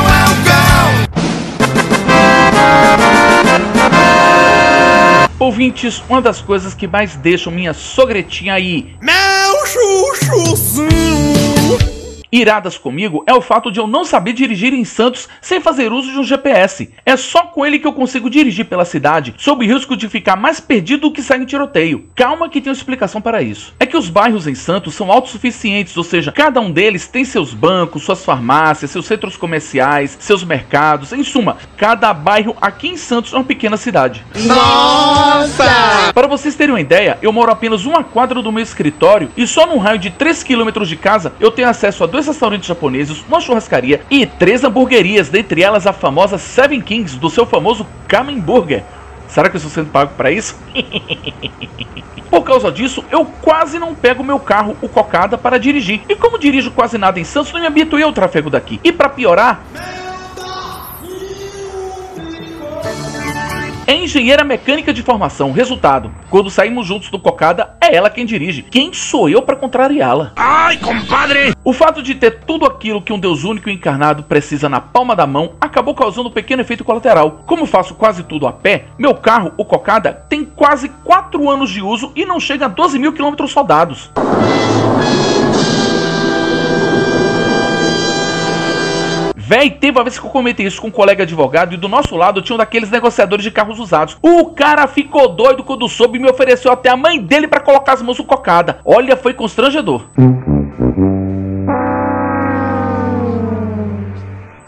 Ouvintes, uma das coisas que mais deixam minha sogretinha aí. Meu chuchuzinho iradas comigo é o fato de eu não saber dirigir em Santos sem fazer uso de um GPS. É só com ele que eu consigo dirigir pela cidade, sob risco de ficar mais perdido do que sair em tiroteio. Calma que tem uma explicação para isso. É que os bairros em Santos são autossuficientes, ou seja, cada um deles tem seus bancos, suas farmácias, seus centros comerciais, seus mercados, em suma, cada bairro aqui em Santos é uma pequena cidade. Nossa! Para vocês terem uma ideia, eu moro apenas uma quadra do meu escritório e só num raio de 3 km de casa eu tenho acesso a dois dois restaurantes japoneses, uma churrascaria e três hamburguerias, dentre elas a famosa Seven Kings do seu famoso Kamen Burger. Será que eu estou sendo pago para isso? [laughs] Por causa disso, eu quase não pego meu carro, o Cocada, para dirigir. E como dirijo quase nada em Santos, não me habituei ao tráfego daqui. E para piorar, é engenheira mecânica de formação. Resultado: quando saímos juntos do Cocada, é ela quem dirige. Quem sou eu para contrariá-la? Ai, compadre! O fato de ter tudo aquilo que um Deus único e encarnado precisa na palma da mão acabou causando um pequeno efeito colateral. Como faço quase tudo a pé, meu carro, o Cocada, tem quase 4 anos de uso e não chega a 12 mil quilômetros rodados. Véi, teve uma vez que eu comentei isso com um colega advogado e do nosso lado tinha um daqueles negociadores de carros usados. O cara ficou doido quando soube e me ofereceu até a mãe dele para colocar as mãos no cocada. Olha, foi constrangedor.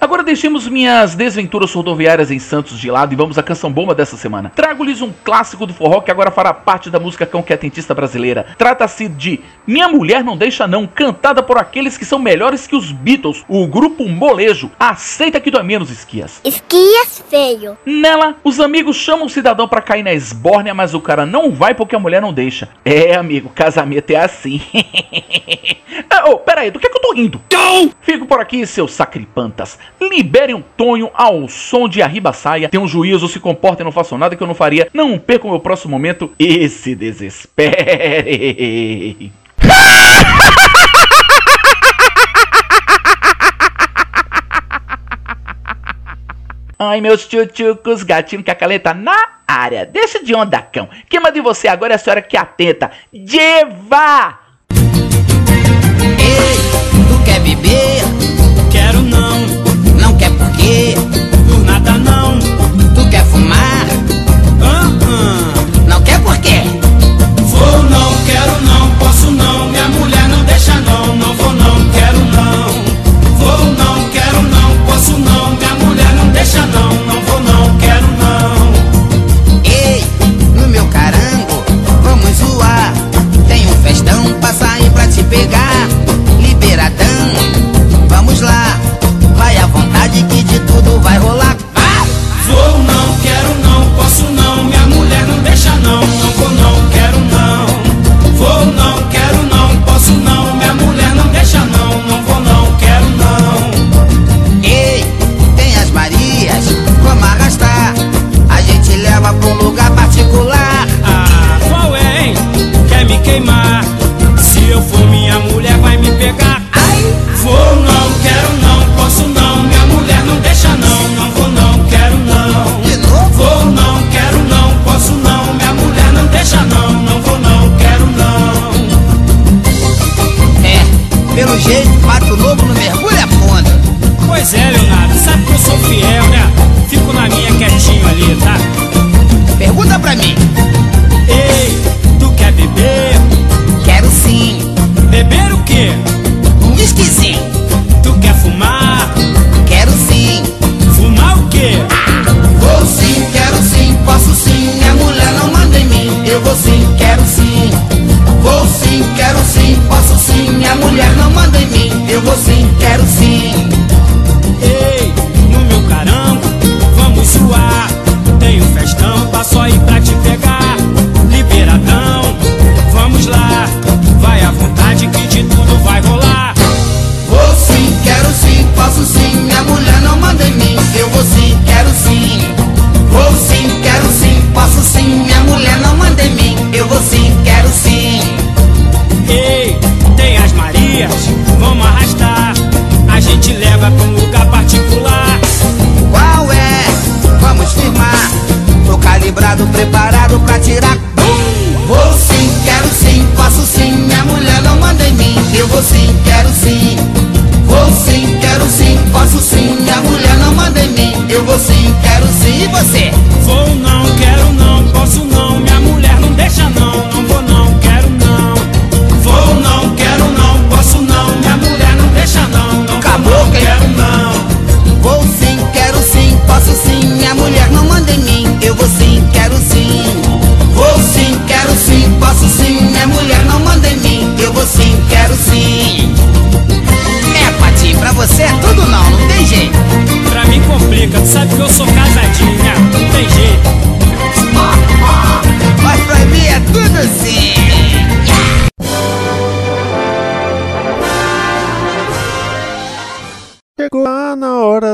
Agora deixemos minhas desventuras rodoviárias em Santos de lado e vamos à canção bomba dessa semana. Trago-lhes um clássico do forró que agora fará parte da música cão quetentista brasileira. Trata-se de Minha Mulher Não Deixa Não, cantada por aqueles que são melhores que os Beatles, o grupo Molejo. Aceita que dói menos esquias. Esquias feio. Nela, os amigos chamam o cidadão para cair na esbórnia, mas o cara não vai porque a mulher não deixa. É, amigo, casamento é assim. [laughs] ah, oh, pera aí, do que, é que eu tô rindo? Fico por aqui, seus sacripantas. Liberem um Tonho ao som de Arriba Saia. Tenham um juízo, se comportem, não façam nada que eu não faria. Não percam o meu próximo momento e se desesperem. [laughs] Ai, meus tchutchucos, gatinho que a caleta na área. Deixa de onda, cão. Quem manda de você agora é a senhora que atenta. Diva! Não. Tu quer fumar?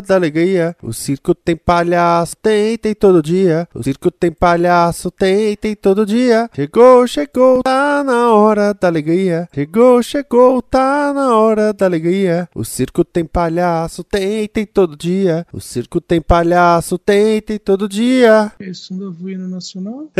Da alegria. O circo tem palhaço, tem, tem todo dia. O circo tem palhaço, tem, tem todo dia. Chegou, chegou, tá na hora da alegria. Chegou, chegou, tá na hora da alegria. O circo tem palhaço, tem, tem todo dia. O circo tem palhaço, tem, tem todo dia. Isso não do hino nacional? [laughs]